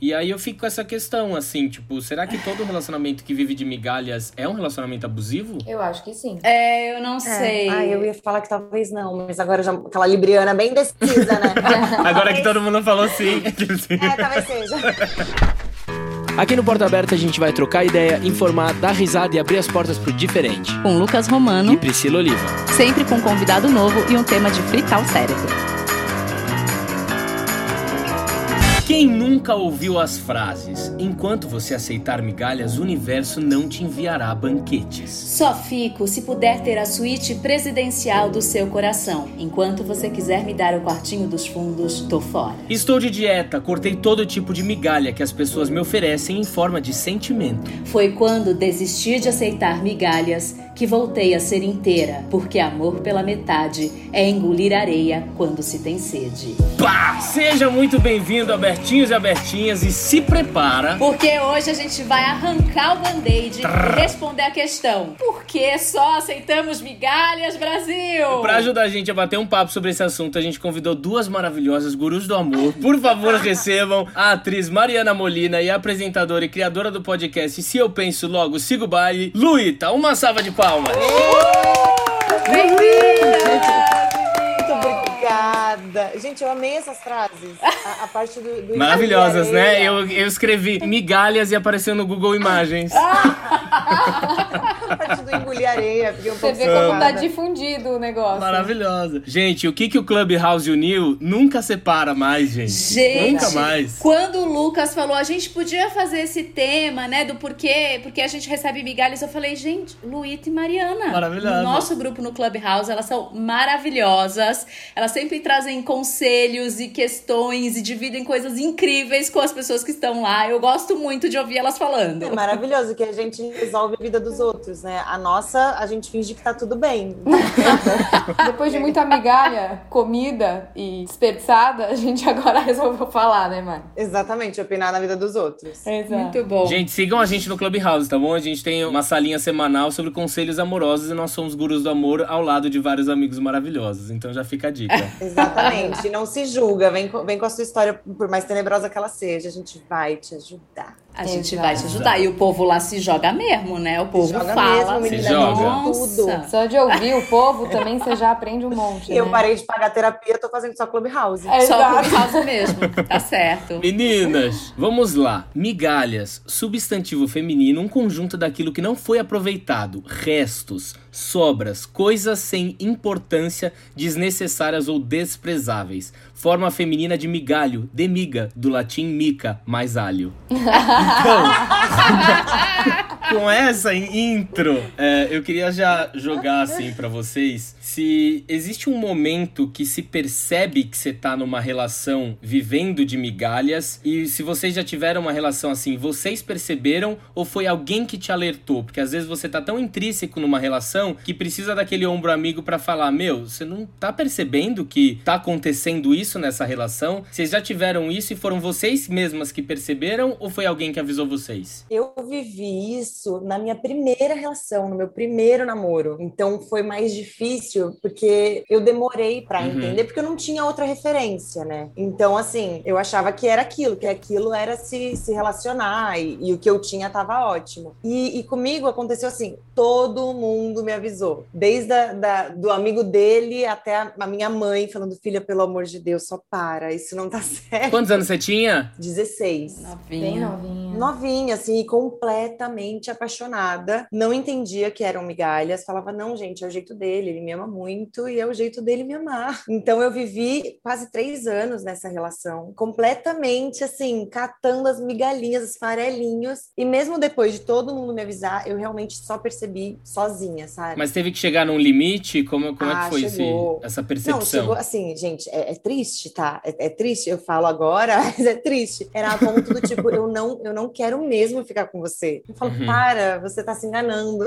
E aí eu fico com essa questão, assim, tipo, será que todo relacionamento que vive de migalhas é um relacionamento abusivo? Eu acho que sim. É, eu não sei. Ah, eu ia falar que talvez não, mas agora já aquela libriana bem decisa, né? Agora que todo mundo falou sim. é, talvez seja. Aqui no Porta Aberta a gente vai trocar ideia, informar, dar risada e abrir as portas pro diferente. Com Lucas Romano E Priscila Oliva. sempre com um convidado novo e um tema de fritar o cérebro. Quem nunca ouviu as frases? Enquanto você aceitar migalhas, o universo não te enviará banquetes. Só fico se puder ter a suíte presidencial do seu coração. Enquanto você quiser me dar o quartinho dos fundos, tô fora. Estou de dieta, cortei todo tipo de migalha que as pessoas me oferecem em forma de sentimento. Foi quando desisti de aceitar migalhas que voltei a ser inteira, porque amor pela metade é engolir areia quando se tem sede. Pá! Seja muito bem-vindo, abertinhos e abertinhas, e se prepara. Porque hoje a gente vai arrancar o band-aid e responder a questão: por que só aceitamos migalhas, Brasil? Pra ajudar a gente a bater um papo sobre esse assunto, a gente convidou duas maravilhosas gurus do amor. Por favor, recebam a atriz Mariana Molina e a apresentadora e criadora do podcast Se Eu Penso Logo, Sigo Baile, Luíta. Uma salva de palmas. Muito obrigada. Gente, eu amei essas frases. A, a parte do. do Maravilhosas, né? Eu, eu escrevi migalhas e apareceu no Google Imagens. A parte do engolir areia. Um Você vê como tá difundido o negócio. Maravilhosa. Gente, o que, que o Clubhouse uniu nunca separa mais, gente. Gente, Nunca mais. Quando o Lucas falou, a gente podia fazer esse tema, né, do porquê, porque a gente recebe migalhas, eu falei, gente, Luíta e Mariana. Maravilhosa. No nosso grupo no Clubhouse, elas são maravilhosas. Elas sempre trazem conselhos e questões e dividem coisas incríveis com as pessoas que estão lá. Eu gosto muito de ouvir elas falando. É maravilhoso que a gente resolve a vida dos outros, né? A nossa, a gente finge que tá tudo bem. Depois de muita migalha, comida e desperdiçada, a gente agora resolveu falar, né, Mari? Exatamente, opinar na vida dos outros. Exato. Muito bom. Gente, sigam a gente no Clubhouse, tá bom? A gente tem uma salinha semanal sobre conselhos amorosos e nós somos gurus do amor ao lado de vários amigos maravilhosos. Então já fica a dica. Exatamente. E não se julga. Vem com, vem com a sua história, por mais tenebrosa que ela seja. A gente vai te ajudar. A gente Exato. vai te ajudar. E o povo lá se joga mesmo, né? O povo joga fala. mesmo, menina, joga. Nossa. Só de ouvir o povo também você já aprende um monte. Eu né? parei de pagar terapia, tô fazendo só Clubhouse. É, Só exato. causa mesmo. Tá certo. Meninas, vamos lá. Migalhas, substantivo feminino, um conjunto daquilo que não foi aproveitado, restos, sobras, coisas sem importância, desnecessárias ou desprezáveis. Forma feminina de migalho, de miga, do latim mica, mais alho. Então, com essa intro, é, eu queria já jogar assim pra vocês se existe um momento que se percebe que você tá numa relação vivendo de migalhas e se vocês já tiveram uma relação assim, vocês perceberam ou foi alguém que te alertou? Porque às vezes você tá tão intrínseco numa relação que precisa daquele ombro amigo pra falar: "Meu, você não tá percebendo que tá acontecendo isso nessa relação?" Vocês já tiveram isso e foram vocês mesmas que perceberam ou foi alguém que avisou vocês? Eu vivi isso na minha primeira relação, no meu primeiro namoro. Então foi mais difícil porque eu demorei pra Uhum. entender, porque eu não tinha outra referência, né? Então, assim, eu achava que era aquilo, que aquilo era se, se relacionar e, e o que eu tinha tava ótimo. E, e comigo aconteceu assim: todo mundo me avisou, desde a, da, do amigo dele até a, a minha mãe, falando, filha, pelo amor de Deus, só para, isso não tá certo. Quantos anos você tinha? 16. Bem Novinha. novinha. Novinha, assim, e completamente apaixonada. Não entendia que eram migalhas. Falava, não, gente, é o jeito dele, ele me ama muito e é o jeito dele me amar. Então eu vivi quase três anos nessa relação, completamente, assim, catando as migalhinhas, os farelinhos. E mesmo depois de todo mundo me avisar, eu realmente só percebi sozinha, sabe? Mas teve que chegar num limite? Como, como é Ah, que foi esse, essa Não, percepção? chegou assim, gente, é, é triste, tá? É, é triste, eu falo agora, mas é triste. Era a ponto do tipo, eu não, eu não quero mesmo ficar com você. Eu falo, Uhum. para, você tá se enganando.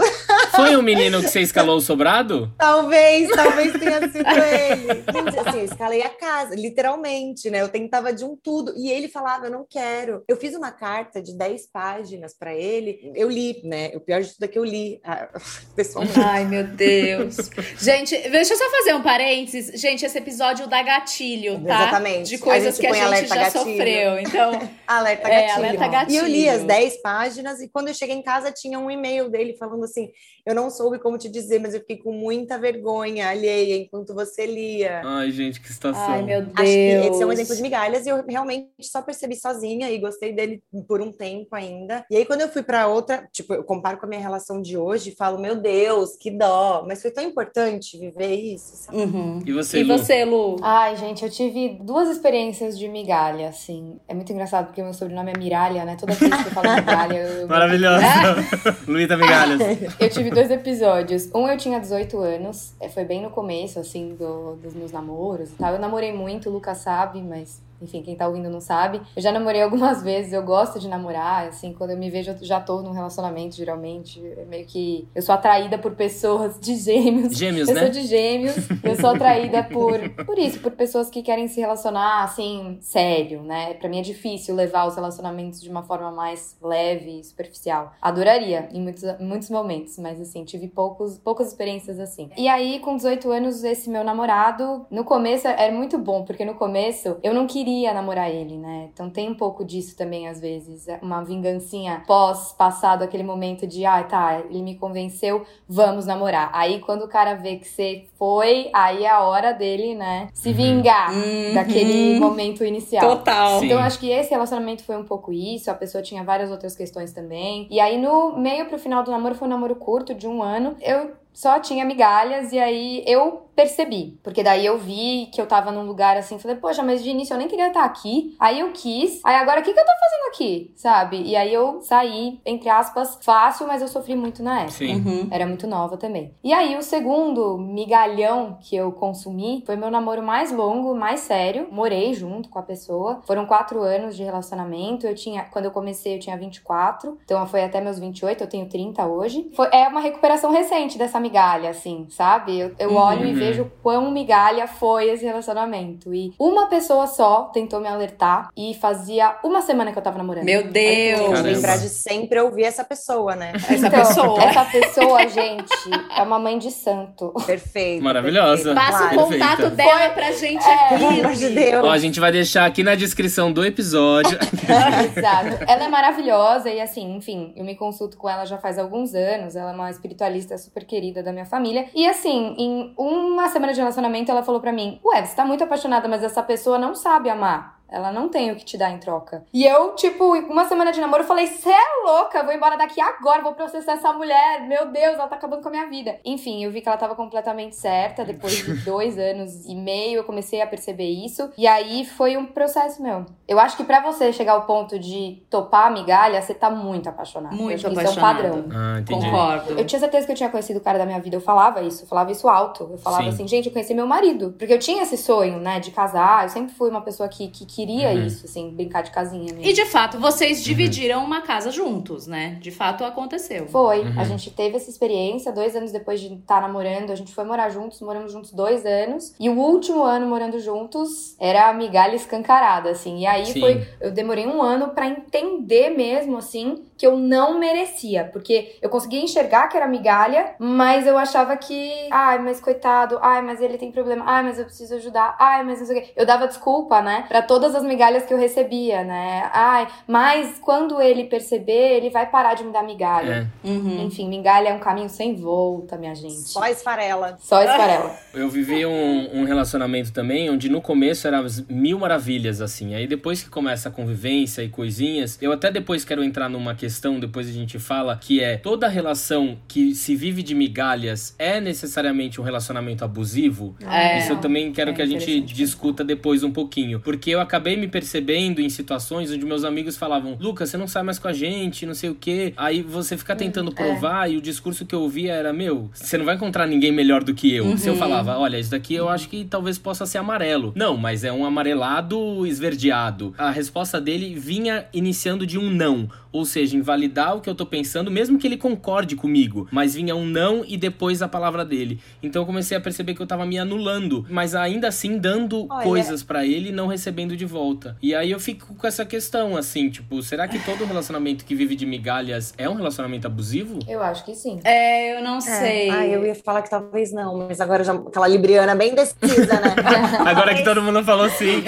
Foi o menino que você escalou o sobrado? Talvez, talvez tenha sido ele. Gente, assim, eu escalei a casa, literalmente, né? Eu tentava de um tudo. E ele falava, eu não quero. Eu fiz uma carta de 10 páginas para ele. Eu li, né? O pior de tudo é que eu li, ah, pessoalmente. Ai, meu Deus. Gente, deixa eu só fazer um parênteses. Gente, esse episódio dá gatilho, tá? Exatamente. De coisas A gente que a gente já gatilho. sofreu. Então, Alerta É, gatilho. alerta gatilho. E eu li as 10 páginas e quando eu cheguei em casa tinha um e-mail dele falando assim: Eu não soube como te dizer, mas eu fiquei com muita vergonha alheia enquanto você lia. Ai, gente, que situação. ai, meu Deus. Acho que esse é um exemplo de migalhas e eu realmente só percebi sozinha e gostei dele por um tempo ainda. E aí, quando eu fui pra outra, tipo, eu comparo com a minha relação de hoje e falo, meu Deus, que dó, mas foi tão importante viver isso. sabe? Uhum. E você, E Lu? você, Lu? Ai, gente, eu tive duas experiências de migalha, assim. É muito engraçado porque meu sobrenome é Miralha, né? Toda vez que eu falo migalha, eu. Maravilhosa. Luíta Migalhas. Eu tive dois episódios. Um eu tinha 18 anos, foi bem no começo, assim, do- dos meus namoros e tal. Eu namorei muito, o Lucas sabe, mas. Enfim, quem tá ouvindo não sabe. Eu já namorei algumas vezes, eu gosto de namorar, assim, quando eu me vejo, eu já tô num relacionamento, geralmente. É meio que. Eu sou atraída por pessoas de gêmeos. Gêmeos, Eu né? sou de gêmeos, eu sou atraída por, por isso, por pessoas que querem se relacionar assim, sério, né? Pra mim é difícil levar os relacionamentos de uma forma mais leve e superficial. Adoraria em muitos, muitos momentos, mas assim, tive poucos, poucas experiências assim. E aí, com 18 anos, esse meu namorado, no começo era muito bom, porque no começo eu não queria namorar ele, né? Então tem um pouco disso também, às vezes. Uma vingancinha pós passado aquele momento de, ah, tá, ele me convenceu, vamos namorar. Aí quando o cara vê que você foi, aí é a hora dele, né, se vingar Uhum. daquele momento inicial. Total. Sim. Então, eu acho que esse relacionamento foi um pouco isso. A pessoa tinha várias outras questões também. E aí, no meio pro final do namoro, foi um namoro curto, de um ano. Eu só tinha migalhas, e aí eu percebi. Porque daí eu vi que eu tava num lugar assim, falei, poxa, mas de início eu nem queria estar aqui. Aí eu quis. Aí agora, o que, que eu tô fazendo aqui? Sabe? E aí eu saí, entre aspas, fácil, mas eu sofri muito na época. Sim. Uhum. Era muito nova também. E aí, o segundo migalhão que eu consumi foi meu namoro mais longo, mais sério. Morei junto com a pessoa. Foram quatro anos de relacionamento. Eu tinha, quando eu comecei, eu tinha 24. Então foi até meus 28, eu tenho 30 hoje. Foi, é uma recuperação recente dessa migalha, assim, sabe? Eu, eu olho e Uhum. vejo quão migalha foi esse relacionamento. E uma pessoa só tentou me alertar e fazia uma semana que eu tava namorando. Meu Deus. lembrar de sempre ouvir essa pessoa, né? Essa Então, pessoa. Essa pessoa, gente, é uma mãe de santo. Perfeito. Maravilhosa. Passa Claro. o contato Perfeita. dela pra gente É, aqui. Pelo amor de Deus. Ó, a gente vai deixar aqui na descrição do episódio. Exato. Ela é maravilhosa e assim, enfim, eu me consulto com ela já faz alguns anos. Ela é uma espiritualista super querida da minha família. E assim, em uma semana de relacionamento, ela falou pra mim: Ué, você tá muito apaixonada, mas essa pessoa não sabe amar. Ela não tem o que te dar em troca. E eu, tipo, uma semana de namoro, eu falei: Cê é louca, vou embora daqui agora, vou processar essa mulher. Meu Deus, ela tá acabando com a minha vida. Enfim, eu vi que ela tava completamente certa. Depois de dois anos e meio, eu comecei a perceber isso. E aí foi um processo meu. Eu acho que pra você chegar ao ponto de topar a migalha, você tá muito apaixonado. Muito apaixonada. Isso é um padrão. Ah, entendi. Concordo. Eu tinha certeza que eu tinha conhecido o cara da minha vida, eu falava isso, eu falava isso alto. Eu falava Sim. assim, gente, eu conheci meu marido. Porque eu tinha esse sonho, né, de casar. Eu sempre fui uma pessoa que, que queria Uhum. isso, assim, brincar de casinha mesmo. E de fato, vocês dividiram uma casa juntos, né? De fato, aconteceu. Foi, Uhum. a gente teve essa experiência, dois anos depois de estar namorando, a gente foi morar juntos, moramos juntos dois anos. E o último ano morando juntos era a migalha escancarada, assim. E aí Sim. foi, eu demorei um ano pra entender mesmo, assim, que eu não merecia. Porque eu conseguia enxergar que era migalha, mas eu achava que, ai, mas coitado, ai, mas ele tem problema, ai, mas eu preciso ajudar, ai, mas não sei o quê. Eu dava desculpa, né, pra todas as migalhas que eu recebia, né. Ai, mas quando ele perceber, ele vai parar de me dar migalha. É. Uhum. Enfim, migalha é um caminho sem volta, minha gente. Só esfarela. Só esfarela. Eu vivi um, um relacionamento também onde no começo eram mil maravilhas, assim. Aí depois que começa a convivência e coisinhas, eu até depois quero entrar numa questão, depois a gente fala, que é toda relação que se vive de migalhas é necessariamente um relacionamento abusivo? É. Isso eu também quero É que a gente discuta depois um pouquinho. Porque eu acabei me percebendo em situações onde meus amigos falavam, Lucas, você não sai mais com a gente, não sei o quê. Aí você fica tentando provar e o discurso que eu ouvia era, meu, você não vai encontrar ninguém melhor do que eu. Se eu falava, olha, isso daqui eu acho que talvez possa ser amarelo. Não, mas é um amarelado esverdeado. A resposta dele vinha iniciando de um não. Ou seja, invalidar o que eu tô pensando, mesmo que ele concorde comigo. Mas vinha um não e depois a palavra dele. Então eu comecei a perceber que eu tava me anulando, mas ainda assim dando Olha- coisas pra ele e não recebendo de volta. E aí eu fico com essa questão, assim, tipo, será que todo relacionamento que vive de migalhas é um relacionamento abusivo? Eu acho que sim. É, eu não É. sei. Ah, eu ia falar que talvez não, mas agora já aquela libriana bem decisa, né? Agora que todo mundo falou sim.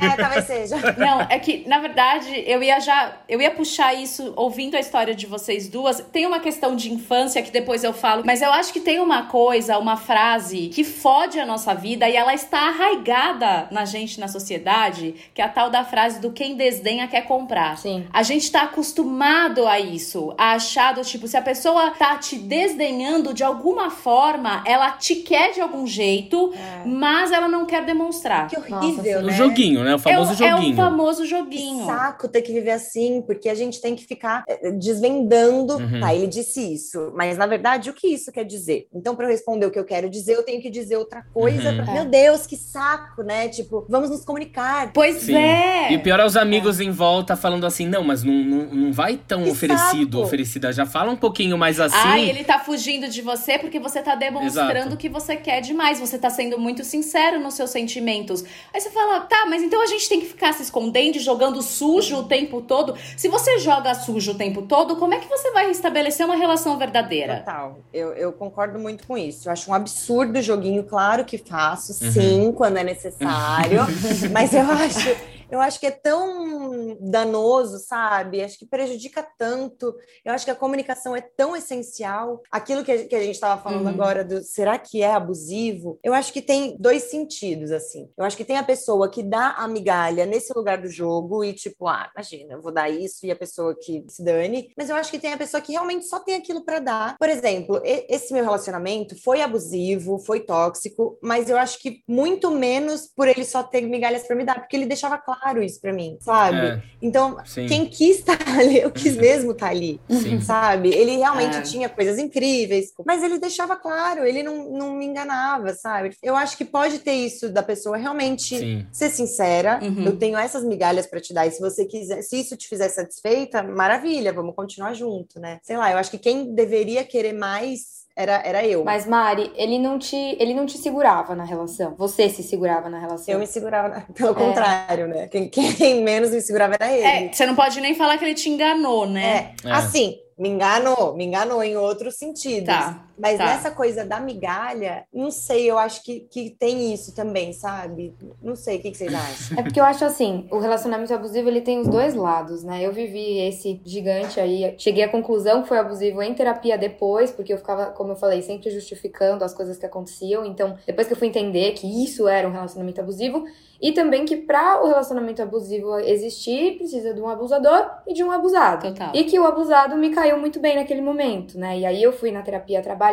É, talvez seja. Não, é que, na verdade, eu ia já. Eu ia puxar isso ouvindo a história de vocês duas. Tem uma questão de infância que depois eu falo, mas eu acho que tem uma coisa, uma frase que fode a nossa vida e ela está arraigada na gente, na sociedade, que é a tal da frase do quem desdenha quer comprar. Sim. A gente tá acostumado a isso, a achar do tipo, se a pessoa tá te desdenhando de alguma forma, ela te quer de algum jeito, mas ela não quer demonstrar. Que Nossa, horrível, O né? joguinho, né? O famoso é, o- joguinho. É o famoso Que joguinho. saco ter que viver assim, porque a gente tem que ficar eh, desvendando. Uhum. Tá, ele disse isso, mas na verdade o que isso quer dizer? Então, para eu responder o que eu quero dizer, eu tenho que dizer outra coisa. Uhum. pra- É. Meu Deus, que saco, né? Tipo, vamos nos comunicar. Pois Sim. é. E o pior é os amigos em volta falando assim, não, mas não, não, não vai tão Que oferecido, saco. oferecida. Já fala um pouquinho mais assim. Ai, ele tá fugindo de você porque você tá demonstrando Exato. que você quer demais. Você tá sendo muito sincero nos seus sentimentos. Aí você fala, tá, mas então a gente tem que ficar se escondendo e jogando sujo o tempo todo. Se você joga sujo o tempo todo, como é que você vai restabelecer uma relação verdadeira? Total, eu, eu concordo muito com isso. Eu acho um absurdo o joguinho, claro que faço, Uhum. sim, quando é necessário, mas eu acho, eu acho que é tão danoso, sabe? Acho que prejudica tanto. Eu acho que a comunicação é tão essencial. Aquilo que a, que a gente estava falando Uhum. agora do será que é abusivo? Eu acho que tem dois sentidos, assim. Eu acho que tem a pessoa que dá a migalha nesse lugar do jogo e, tipo, ah, imagina, eu vou dar isso e a pessoa que se dane. Mas eu acho que tem a pessoa que realmente só tem aquilo para dar. Por exemplo, esse meu relacionamento foi abusivo, foi tóxico, mas eu acho que muito menos por ele só ter migalhas para me dar, porque ele deixava claro isso para mim, sabe? É, Então, sim. quem quis estar ali, eu quis mesmo estar ali, Sim. sabe? Ele realmente É. tinha coisas incríveis, mas ele deixava claro, ele não, não me enganava, sabe? Eu acho que pode ter isso da pessoa realmente Sim. ser sincera. Uhum. Eu tenho essas migalhas para te dar, e se você quiser, se isso te fizer satisfeita, maravilha, vamos continuar junto, né? Sei lá, eu acho que quem deveria querer mais era, era eu. Mas, Mari, ele não te, ele não te segurava na relação. Você se segurava na relação. Eu me segurava, na- pelo É. contrário, né? Quem, quem menos me segurava era ele. É, você não pode nem falar que ele te enganou, né? É, É. assim, me enganou, me enganou em outros sentidos. Tá, Mas tá. nessa coisa da migalha, não sei, eu acho que, que tem isso também, sabe? Não sei, o que, que vocês acham? É porque eu acho assim, o relacionamento abusivo ele tem os dois lados, né? Eu vivi esse gigante aí, cheguei à conclusão que foi abusivo em terapia depois, porque eu ficava, como eu falei, sempre justificando as coisas que aconteciam. Então, depois que eu fui entender que isso era um relacionamento abusivo, e também que para o relacionamento abusivo existir, precisa de um abusador e de um abusado. Total. E que o abusado me caiu muito bem naquele momento, né? E aí eu fui na terapia trabalhar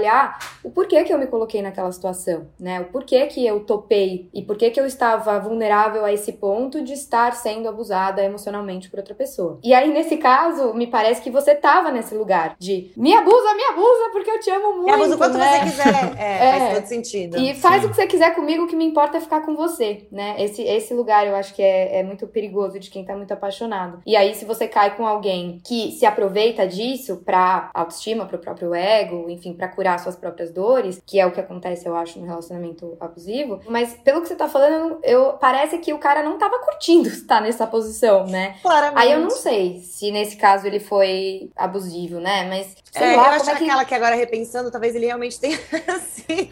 o porquê que eu me coloquei naquela situação, né? O porquê que eu topei e porquê que eu estava vulnerável a esse ponto de estar sendo abusada emocionalmente por outra pessoa. E aí, nesse caso, me parece que você tava nesse lugar de me abusa, me abusa, porque eu te amo muito. Me abusa o quanto né? você quiser. É, É. faz todo sentido. E faz Sim. o que você quiser comigo, o que me importa é ficar com você, né? Esse, esse lugar eu acho que é, é muito perigoso de quem tá muito apaixonado. E aí, se você cai com alguém que se aproveita disso pra autoestima, pro próprio ego, enfim, pra curar suas próprias dores, que é o que acontece, eu acho, no relacionamento abusivo. Mas pelo que você tá falando, eu, parece que o cara não tava curtindo estar nessa posição, né? Claramente. Aí eu não sei se nesse caso ele foi abusivo, né? Mas sei É, eu lá, acho como é que. aquela que agora repensando, talvez ele realmente tenha assim,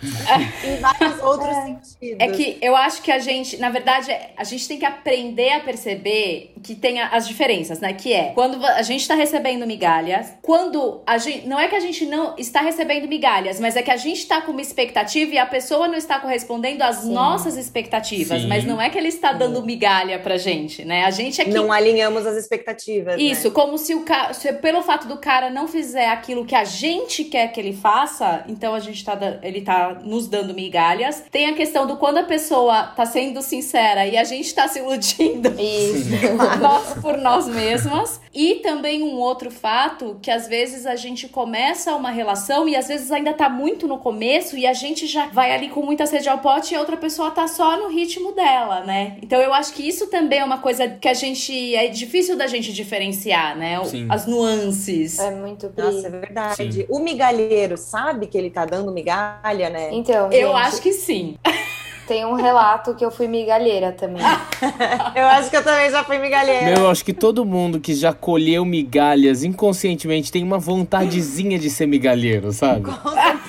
em vários outros sentidos. É que eu acho que a gente, na verdade, a gente tem que aprender a perceber que tem as diferenças, né? Que é quando a gente tá recebendo migalhas, quando a gente. Não é que a gente não está recebendo migalhas, mas é que a gente está com uma expectativa e a pessoa não está correspondendo às Sim. nossas expectativas. Sim. Mas não é que ele está dando migalha pra gente, né? A gente é que. Não alinhamos as expectativas. Isso, né? como se o cara, se pelo fato do cara não fizer aquilo que a gente quer que ele faça, então a gente tá, da- ele tá nos dando migalhas. Tem a questão do quando a pessoa tá sendo sincera e a gente tá se iludindo Isso. nós por nós mesmas. E também um outro fato que às vezes a gente começa uma relação e às vezes ainda tá muito no começo e a gente já vai ali com muita sede ao pote e a outra pessoa tá só no ritmo dela, né? Então eu acho que isso também é uma coisa que a gente é difícil da gente diferenciar, né? Sim. As nuances. É muito Nossa, é verdade. Sim. O migalheiro sabe que ele tá dando migalha, né? Então, Eu gente, acho que sim. tem um relato que eu fui migalheira também. Eu acho que eu também já fui migalheira. Meu, eu acho que todo mundo que já colheu migalhas inconscientemente tem uma vontadezinha de ser migalheiro, sabe?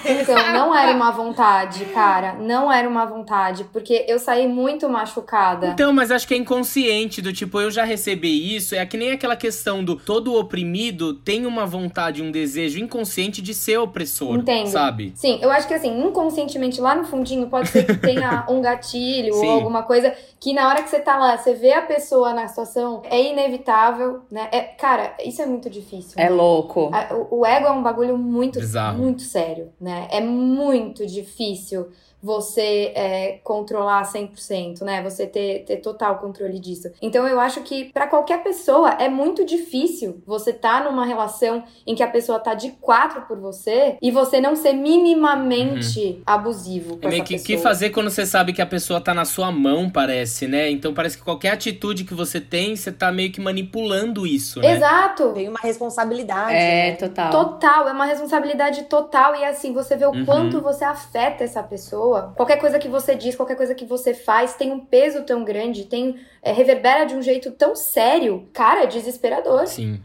Então, não era uma vontade, cara. Não era uma vontade, porque eu saí muito machucada. Então, mas acho que é inconsciente, do tipo, eu já recebi isso. É que nem aquela questão do todo oprimido tem uma vontade, um desejo inconsciente de ser opressor. Entendo. Sabe? Sim, eu acho que assim, inconscientemente lá no fundinho pode ser que tenha um gatilho Sim. ou alguma coisa que na hora que você tá lá, você vê a pessoa na situação, é inevitável, né? É, cara, isso é muito difícil. É né? louco. O, o ego é um bagulho muito, Bizarro. muito sério, né? É muito difícil você é, controlar 100%, né? Você ter, ter total controle disso. Então eu acho que pra qualquer pessoa é muito difícil você tá numa relação em que a pessoa tá de quatro por você e você não ser minimamente abusivo com É meio essa que, pessoa. que fazer quando você sabe que a pessoa tá na sua mão, parece, né? Então parece que qualquer atitude que você tem, você tá meio que manipulando isso, né? Exato! Tem uma responsabilidade. É, né? total. Total, é uma responsabilidade total. E assim, você vê o Uhum. quanto você afeta essa pessoa. Qualquer coisa que você diz, qualquer coisa que você faz tem um peso tão grande, tem é, reverbera de um jeito tão sério. Cara, é desesperador. Sim.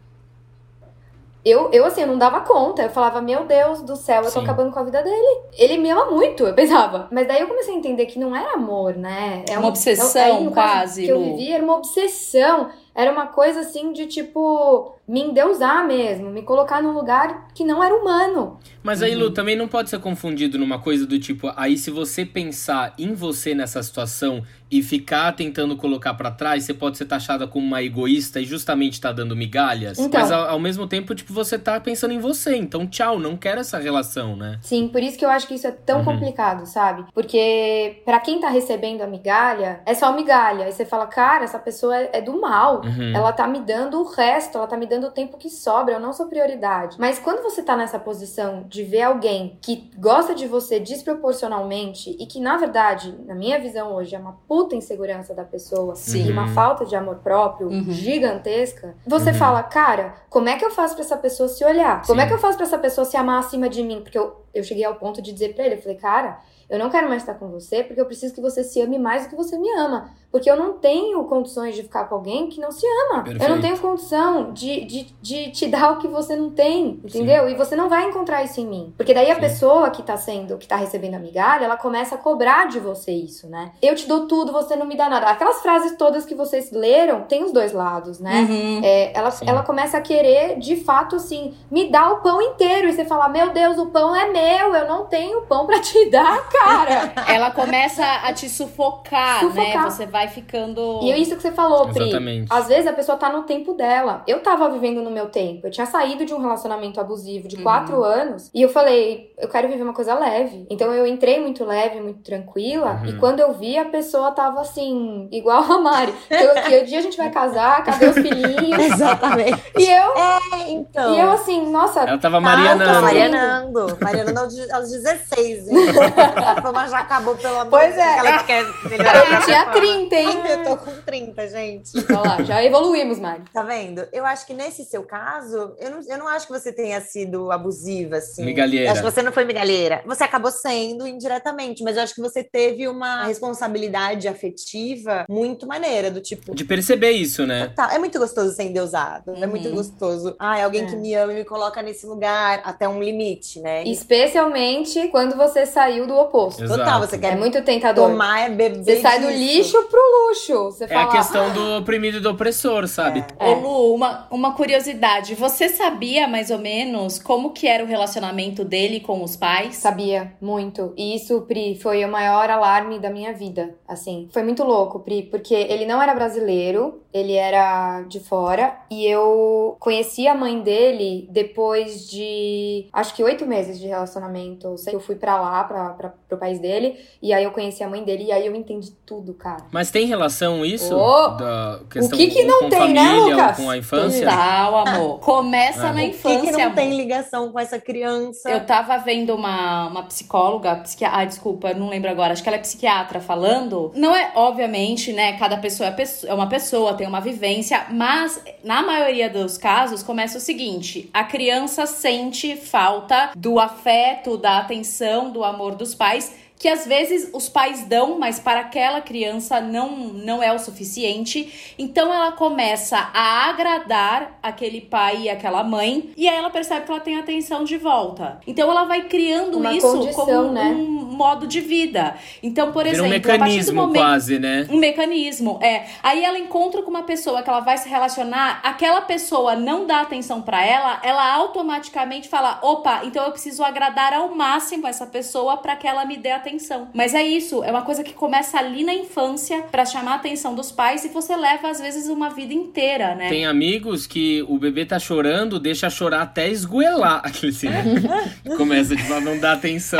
Eu, eu, assim, eu não dava conta. Eu falava, meu Deus do céu, eu tô Sim. acabando com a vida dele. Ele me ama muito, eu pensava. Mas daí eu comecei a entender que não era amor, né? É Uma obsessão, é- aí, no caso quase, Que eu Lu. vivi era uma obsessão. Era uma coisa assim de tipo, me endeusar mesmo, me colocar num lugar que não era humano. Mas aí, Lu, também não pode ser confundido numa coisa do tipo, aí se você pensar em você nessa situação e ficar tentando colocar pra trás, você pode ser taxada como uma egoísta e justamente tá dando migalhas. Então. Mas ao, ao mesmo tempo, tipo, você tá pensando em você. Então, tchau, não quero essa relação, né? Sim, por isso que eu acho que isso é tão Uhum. complicado, sabe? Porque pra quem tá recebendo a migalha, é só migalha. Aí você fala, cara, essa pessoa é, é do mal. Uhum. Ela tá me dando o resto, ela tá me dando o tempo que sobra, eu não sou prioridade. Mas quando você tá nessa posição de ver alguém que gosta de você desproporcionalmente e que, na verdade, na minha visão hoje, é uma puta insegurança da pessoa Sim. e uma falta de amor próprio Uhum. gigantesca, você Uhum. fala, cara, como é que eu faço pra essa pessoa se olhar? Como Sim. é que eu faço pra essa pessoa se amar acima de mim? Porque eu, eu cheguei ao ponto de dizer pra ele, eu falei, cara, eu não quero mais estar com você porque eu preciso que você se ame mais do que você me ama. Porque eu não tenho condições de ficar com alguém que não se ama. Eu Perfeito. não tenho condição de, de, de te dar o que você não tem, entendeu? E você não vai encontrar isso em mim. Porque daí a Sim. pessoa que tá sendo, que tá recebendo a migalha, ela começa a cobrar de você isso, né? Eu te dou tudo, você não me dá nada. Aquelas frases todas que vocês leram, tem os dois lados, né? Uhum. É, ela, Sim. ela começa a querer, de fato, assim, me dar o pão inteiro. E você fala, meu Deus, o pão é meu, eu não tenho pão pra te dar, cara. Ela começa a te sufocar, né? Sufocar. Você vai ficando. e é isso que você falou, Pri. Exatamente. Às vezes a pessoa tá no tempo dela. Eu tava vivendo no meu tempo. Eu tinha saído de um relacionamento abusivo de Uhum. quatro anos. E eu falei, eu quero viver uma coisa leve. Então eu entrei muito leve, muito tranquila. Uhum. E quando eu vi, a pessoa tava assim, igual a Mari. Que, que um dia a gente vai casar, cadê os filhinhos? Exatamente. e eu, É, então. e eu assim, nossa, Ela tava Ah, marianando. tô marianando. Aos, aos 16, hein? A fama já acabou pelo amor Pois é. Ela que quer melhorar. eu tinha 30, hein? Eu tô com 30, gente. Olha lá, já evoluímos, Mari. Tá vendo? Eu acho que nesse seu caso, eu não, eu não acho que você tenha sido abusiva, assim. Migalheira. Eu acho que você não foi migalheira. Você acabou sendo indiretamente, mas eu acho que você teve uma responsabilidade afetiva muito maneira, do tipo. De perceber isso, né? Tá, é muito gostoso ser endeusado. É muito Uhum. gostoso. Ah, é alguém É. que me ama e me coloca nesse lugar até um limite, né? Espelho Especialmente quando você saiu do oposto. Exato. Total, você É quer muito tentador. tomar, é beber Você sai do lixo pro luxo. Você É fala, a questão do oprimido e do opressor, sabe? É. Ô Lu, uma, uma curiosidade. Você sabia mais ou menos como que era o relacionamento dele com os pais? Sabia, muito. E isso, Pri, foi o maior alarme da minha vida. Assim, foi muito louco, Pri, porque ele não era brasileiro, ele era de fora. E eu conheci a mãe dele depois de acho que oito meses de relacionamento. Sei que eu fui pra lá, pra, pra, pro país dele. E aí eu conheci a mãe dele e aí eu entendi tudo, cara. Mas tem relação isso? Ô, da questão que que ou não com tem, né, família, Lucas? ou com a infância? Total, amor. Começa É. na O infância, que, que não amor. tem ligação com essa criança? Eu tava vendo uma, uma psicóloga, psiqui... ah, desculpa, eu não lembro agora, acho que ela é psiquiatra falando. Não é, obviamente, né, cada pessoa é, é uma pessoa, tem uma vivência, mas na maioria dos casos começa o seguinte: a criança sente falta do afeto, da atenção, do amor dos pais. Que às vezes os pais dão, mas para aquela criança não, não é o suficiente. Então ela começa a agradar aquele pai e aquela mãe, e aí ela percebe que ela tem atenção de volta. Então ela vai criando Uma isso condição, como né? um modo de vida. Então, por Vira exemplo, um a partir do mecanismo momento quase, né? um mecanismo, é. Aí ela encontra com uma pessoa que ela vai se relacionar, aquela pessoa não dá atenção pra ela, ela automaticamente fala: opa, então eu preciso agradar ao máximo essa pessoa pra que ela me dê atenção. Mas é isso, é uma coisa que começa ali na infância pra chamar a atenção dos pais e você leva às vezes uma vida inteira, né? Tem amigos que o bebê tá chorando, deixa chorar até esgoelar. Aquele assim, né? Começa, tipo, a não dar atenção.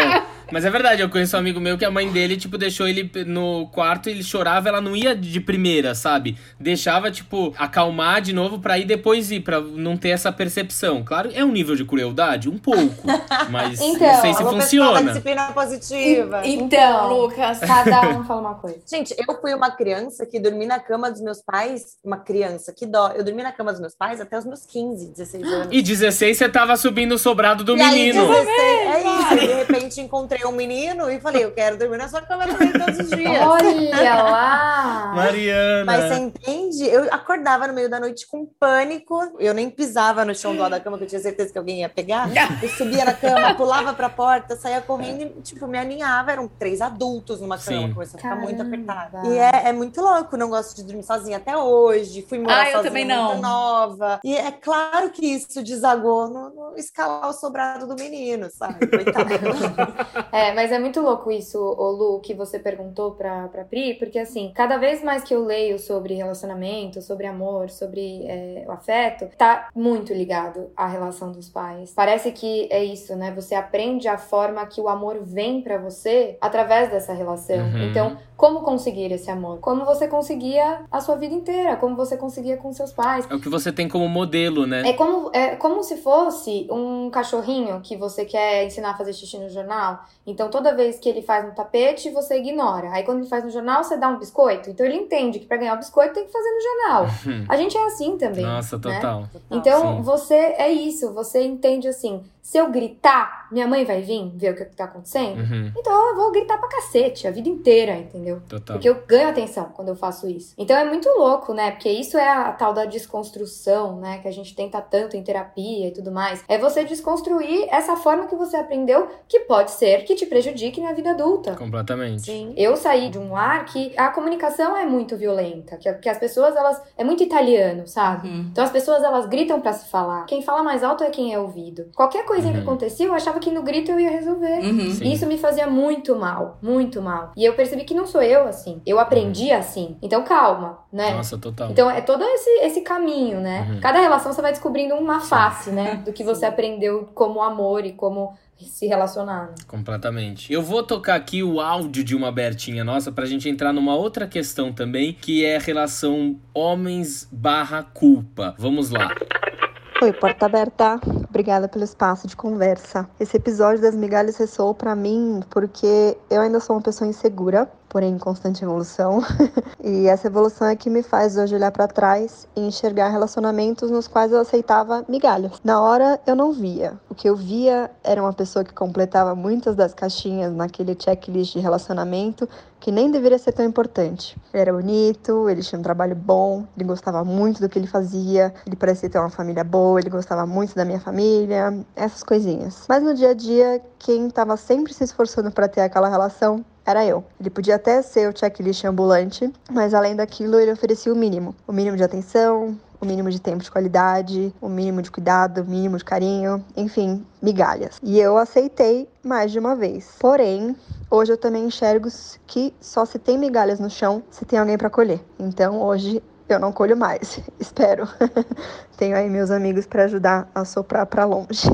Mas é verdade, eu conheço um amigo meu que a mãe dele, tipo, deixou ele no quarto, ele chorava, ela não ia de primeira, sabe? Deixava, tipo, acalmar de novo pra ir depois ir, pra não ter essa percepção. Claro, é um nível de crueldade, um pouco. Mas Então, não sei se funciona. disciplina positiva. Então, Então, Lucas. Cada um fala uma coisa. Gente, eu fui uma criança que dormi na cama dos meus pais, uma criança que dó. Eu dormi na cama dos meus pais até os meus 15, 16 anos. E 16 você tava subindo o sobrado do E aí, menino. 16, é isso. De repente encontrei um menino e falei, eu quero dormir na sua cama também todos os dias. Olha lá! Mariana. Mas você entende? Eu acordava no meio da noite com pânico. Eu nem pisava no chão do lado da cama, que eu tinha certeza que alguém ia pegar. Eu subia na cama, pulava pra porta, saía correndo e, tipo, me aninhava. Eram três adultos numa cama, Sim. começou a ficar muito Caramba. apertada. E é, é muito louco, não gosto de dormir sozinha até hoje. Fui morar Ah, eu sozinha também muito não. nova. E é claro que isso desagou no, no escalar o sobrado do menino, sabe? Coitado. É, mas é muito louco isso, ô Lu, que você perguntou pra, pra Pri, porque assim, cada vez mais que eu leio sobre relacionamento, sobre amor, sobre é, o afeto, tá muito ligado à relação dos pais. Parece que é isso, né? Você aprende a forma que o amor vem pra você através dessa relação. Uhum. Então, como conseguir esse amor? Como você conseguia a sua vida inteira, como você conseguia com seus pais. É o que você tem como modelo, né? É como, é como se fosse um cachorrinho que você quer ensinar a fazer xixi no jornal. Então, toda vez que ele faz no tapete, você ignora. Aí, quando ele faz no jornal, você dá um biscoito. Então, ele entende que pra ganhar o biscoito tem que fazer no jornal. A gente é assim também. Nossa, né? total. Então, Sim. você é isso. Você entende assim: se eu gritar, minha mãe vai vir ver o que tá acontecendo? Uhum, Então, eu vou gritar pra cacete a vida inteira, entendeu? Total. Porque eu ganho atenção quando eu faço isso. Então é muito louco, né? Porque isso é a tal da desconstrução, né? Que a gente tenta tanto em terapia e tudo mais. É você desconstruir essa forma que você aprendeu que pode ser que te prejudique na vida adulta. Completamente. Sim. Eu saí de um lar que a comunicação é muito violenta, que, que as pessoas, elas. É muito italiano, sabe? Uhum. Então as pessoas, elas gritam pra se falar. Quem fala mais alto é quem é ouvido. Qualquer coisinha que Uhum. acontecia, eu achava que no grito eu ia resolver. Uhum. Isso me fazia muito mal, muito mal. E eu percebi que não sou eu assim. Eu aprendi assim. Então calma, né? Nossa, total. Então é todo esse, esse caminho, né? Uhum. Cada relação você vai descobrindo uma face, né? Do que você aprendeu como amor e como se relacionar. né? Completamente. Eu vou tocar aqui o áudio de uma Bertinha nossa pra gente entrar numa outra questão também, que é a relação homens barra culpa. Vamos lá. Oi, porta aberta. Obrigada pelo espaço de conversa. Esse episódio das migalhas ressoou pra mim porque eu ainda sou uma pessoa insegura porém em constante evolução. e essa evolução é que me faz hoje olhar para trás e enxergar relacionamentos nos quais eu aceitava migalhas. Na hora eu não via. O que eu via era uma pessoa que completava muitas das caixinhas naquele checklist de relacionamento que nem deveria ser tão importante. Ele era bonito, ele tinha um trabalho bom, ele gostava muito do que ele fazia, ele parecia ter uma família boa, ele gostava muito da minha família, essas coisinhas. Mas no dia a dia, quem estava sempre se esforçando para ter aquela relação era eu. Ele podia até ser o checklist ambulante, mas além daquilo, ele oferecia o mínimo: o mínimo de atenção, o mínimo de tempo de qualidade, o mínimo de cuidado, o mínimo de carinho, enfim, migalhas. E eu aceitei mais de uma vez. Porém, hoje eu também enxergo que só se tem migalhas no chão se tem alguém para colher. Então, hoje eu não colho mais. Espero. Tenho aí meus amigos para ajudar a soprar para longe.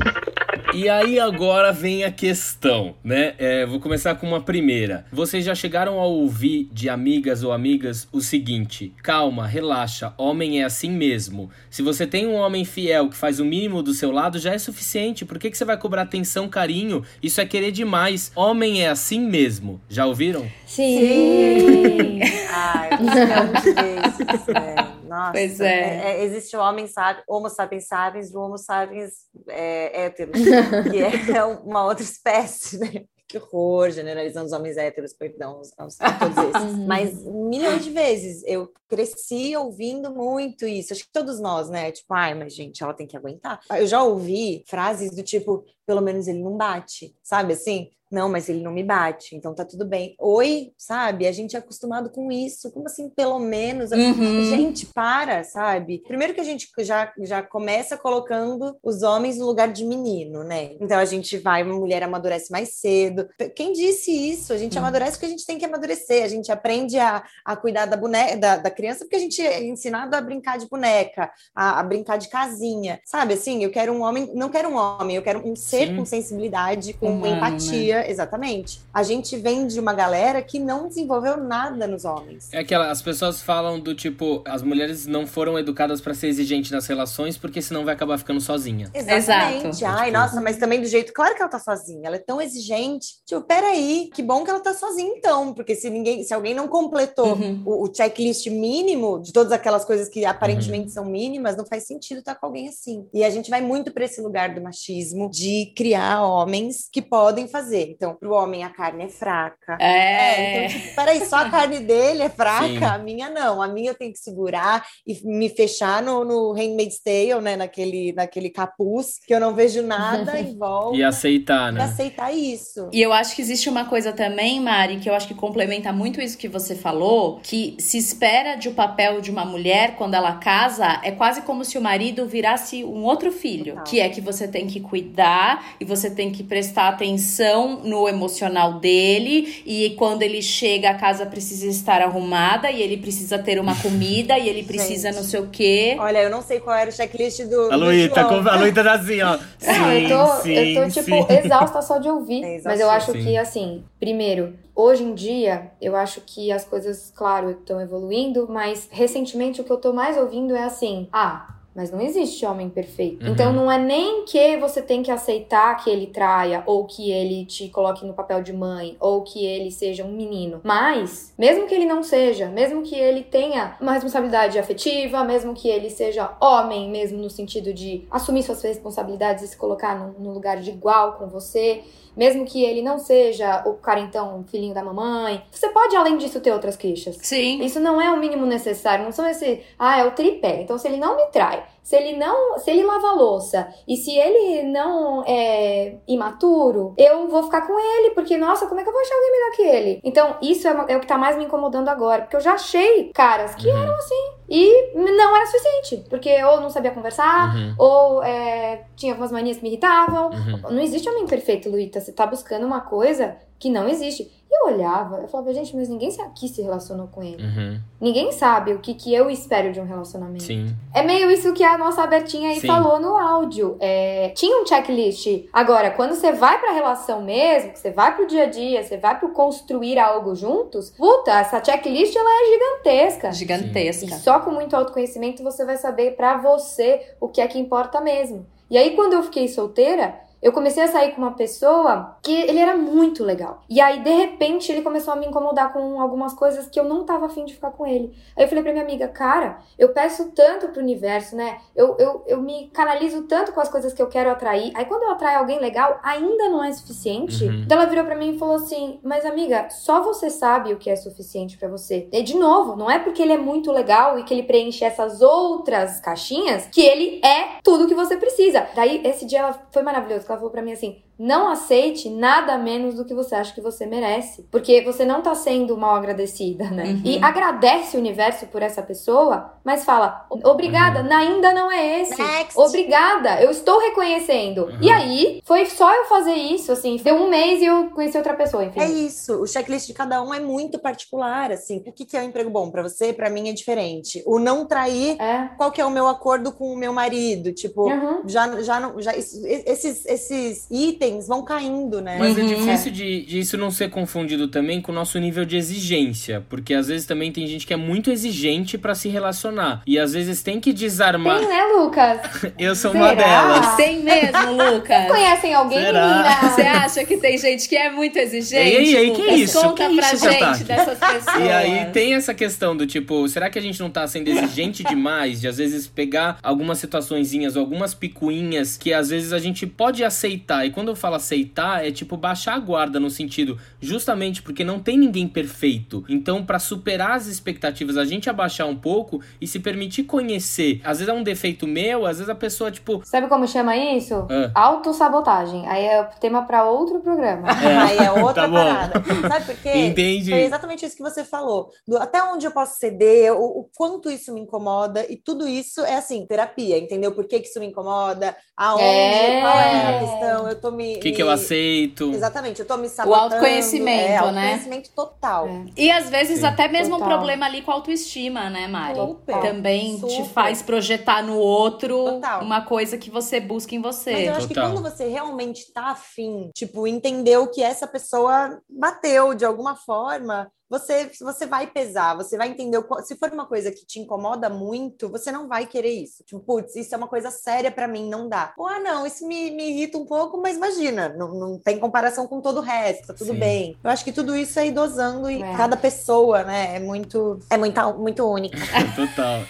E aí agora vem a questão, né? É, vou começar com uma primeira. Vocês já chegaram a ouvir de amigas ou amigas o seguinte: calma, relaxa, homem é assim mesmo. Se você tem um homem fiel que faz o mínimo do seu lado, já é suficiente. Por que, que você vai cobrar atenção, carinho? Isso é querer demais. Homem é assim mesmo. Já ouviram? Sim! Ai, milhões de vezes, né? Nossa, Pois é. é, existe o homem sabe, homo sapiens sapiens, o homo sapiens é, hétero, que é uma outra espécie, né? Que horror, generalizando os homens héteros, perdão, aos- a todos esses. Mas milhões de vezes eu cresci ouvindo muito isso. Acho que todos nós, né? Tipo, ai, mas gente, ela tem que aguentar. Eu já ouvi frases do tipo, pelo menos ele não bate, sabe assim? Não, mas ele não me bate, então tá tudo bem. Oi, sabe? A gente é acostumado com isso. Como assim, pelo menos? Uhum. Gente, para, sabe? Primeiro que a gente já, já começa colocando os homens no lugar de menino, né? Então a gente vai, uma mulher amadurece mais cedo. Quem disse isso? A gente amadurece porque a gente tem que amadurecer. A gente aprende a, a cuidar da boneca, da, da criança porque a gente é ensinado a brincar de boneca, a, a brincar de casinha. Sabe assim? Eu quero um homem, não quero um homem, eu quero um ser Sim. com sensibilidade, com Humano, empatia. Exatamente. A gente vem de uma galera que não desenvolveu nada nos homens. É aquela, as pessoas falam do tipo, as mulheres não foram educadas pra ser exigente nas relações, porque senão vai acabar ficando sozinha. Exatamente. Exato. Ai, Tipo- nossa, mas também do jeito. Claro que ela tá sozinha, ela é tão exigente. Tipo, peraí, que bom que ela tá sozinha então, porque se ninguém, se alguém não completou Uhum. o, o checklist mínimo de todas aquelas coisas que aparentemente são mínimas, não faz sentido estar com alguém assim. E a gente vai muito para esse lugar do machismo de criar homens que podem fazer. Então, pro homem a carne é fraca. É. então, tipo, peraí, só a carne dele é fraca, Sim. a minha não. A minha eu tenho que segurar e me fechar no, no Handmaid's Tale, né? Naquele, naquele capuz, que eu não vejo nada em volta. E aceitar, E né? aceitar isso. E eu acho que existe uma coisa também, Mari, que eu acho que complementa muito isso que você falou, que se espera de o papel de uma mulher quando ela casa, é quase como se o marido virasse um outro filho, Total. que é que você tem que cuidar e você tem que prestar atenção no emocional dele e quando ele chega a casa precisa estar arrumada e ele precisa ter uma comida e ele precisa Gente. não sei o quê. Olha, eu não sei qual era o checklist do. A do Luíta, a Luíta tá assim, ó. Não, eu tô, sim, eu tô sim, tipo, sim. exausta só de ouvir. É Mas eu acho Sim. que, assim, primeiro, hoje em dia, eu acho que as coisas, claro, estão evoluindo, mas recentemente o que eu tô mais ouvindo é assim: ah. Mas não existe homem perfeito. Uhum. Então não é nem que você tem que aceitar que ele traia, ou que ele te coloque no papel de mãe, ou que ele seja um menino. Mas, mesmo que ele não seja, mesmo que ele tenha uma responsabilidade afetiva, mesmo que ele seja homem, mesmo no sentido de assumir suas responsabilidades e se colocar no, no lugar de igual com você, mesmo que ele não seja o carentão, filhinho da mamãe, você pode, além disso, ter outras queixas. Sim. Isso não é o mínimo necessário, não são esse, ah, é o tripé. Então, se ele não me trai, se ele não, se ele lava a louça e se ele não é imaturo, eu vou ficar com ele, porque, nossa, como é que eu vou achar alguém melhor que ele? Então, isso é, é o que tá mais me incomodando agora, porque eu já achei caras que Uhum. eram assim e não era suficiente, porque ou não sabia conversar, Uhum, ou é, tinha algumas manias que me irritavam. uhum. Não existe homem perfeito, Luíta. Você tá buscando uma coisa que não existe. Eu olhava, eu falava, gente, mas ninguém aqui se relacionou com ele. Uhum, Ninguém sabe o que, que eu espero de um relacionamento. sim. É meio isso que a nossa Bertinha aí Sim. falou no áudio. É, tinha um checklist. Agora, quando você vai pra relação mesmo, que você vai pro dia a dia, você vai pro construir algo juntos, puta, essa checklist ela é gigantesca. Gigantesca. E só com muito autoconhecimento você vai saber pra você o que é que importa mesmo. E aí, quando eu fiquei solteira, Eu comecei a sair com uma pessoa que ele era muito legal. E aí, de repente, ele começou a me incomodar com algumas coisas que eu não tava afim de ficar com ele. Aí eu falei pra minha amiga, cara, eu peço tanto pro universo, né? Eu, eu, eu me canalizo tanto com as coisas que eu quero atrair. Aí quando eu atraio alguém legal, ainda não é suficiente. Uhum. Então ela virou pra mim e falou assim: Mas amiga, só você sabe o que é suficiente pra você. E de novo, não é porque ele é muito legal e que ele preenche essas outras caixinhas que ele é tudo que você precisa. Daí esse dia ela foi maravilhoso, ela falou pra mim assim: não aceite nada menos do que você acha que você merece. Porque você não tá sendo mal agradecida, né? Uhum. E agradece o universo por essa pessoa, mas fala: obrigada, Uhum. ainda não é esse. Next. Obrigada, eu estou reconhecendo. Uhum. E aí, foi só eu fazer isso, assim, deu um mês e eu conheci outra pessoa, enfim. É isso, o checklist de cada um é muito particular, assim. O que, que é um emprego bom para você? Para mim é diferente. O não trair, É. qual que é o meu acordo com o meu marido? Tipo, Uhum. já, já, não- já isso- esses, esses itens vão caindo, né? Mas é Uhum. difícil de, de isso não ser confundido também com o nosso nível de exigência. Porque às vezes também tem gente que é muito exigente pra se relacionar. E às vezes tem que desarmar. Tem, né, Lucas? Eu sou uma Será? delas. Tem mesmo, Lucas? Conhecem alguém, Será? menina? Você acha que tem gente que é muito exigente? Ei, ei, ei, que Lucas? isso? Conta Que pra isso, gente dessas pessoas. E aí tem essa questão do tipo, será que a gente não tá sendo exigente demais? De às vezes pegar algumas situaçõezinhas ou algumas picuinhas que às vezes a gente pode aceitar. E quando eu falo aceitar, é tipo baixar a guarda no sentido, justamente porque não tem ninguém perfeito. Então, pra superar as expectativas, a gente abaixar um pouco e se permitir conhecer. Às vezes é um defeito meu, às vezes a pessoa, tipo, Sabe como chama isso? Ah. Autossabotagem. Aí é tema pra outro programa. Aí é outra tá parada. Sabe por quê? Entendi. Foi exatamente isso que você falou. Do- até onde eu posso ceder, o, o quanto isso me incomoda, e tudo isso é assim, terapia, entendeu? Por que, que isso me incomoda? Aonde? É. Qual é a questão? Eu tô me. O que, que me- eu aceito? Exatamente, eu tô me sabotando. autoconhecimento, é, né? Autoconhecimento total. É. E às vezes Sim. até mesmo um Total. problema ali com a autoestima, né, Mari? Super. Também te Super. faz projetar no outro Total. uma coisa que você busca em Mas você. eu acho que Total. quando você realmente tá afim, tipo, entendeu que essa pessoa bateu de alguma forma, você, você vai pesar, você vai entender. o Se for uma coisa que te incomoda muito, você não vai querer isso. Tipo, putz, isso é uma coisa séria pra mim, não dá. Ou, ah, não, isso me, me irrita um pouco, mas imagina, não, não tem comparação com todo o resto, tá tudo Sim. bem. Eu acho que tudo isso é ir dosando e É. cada pessoa, né, é muito, é muito, muito única. Total.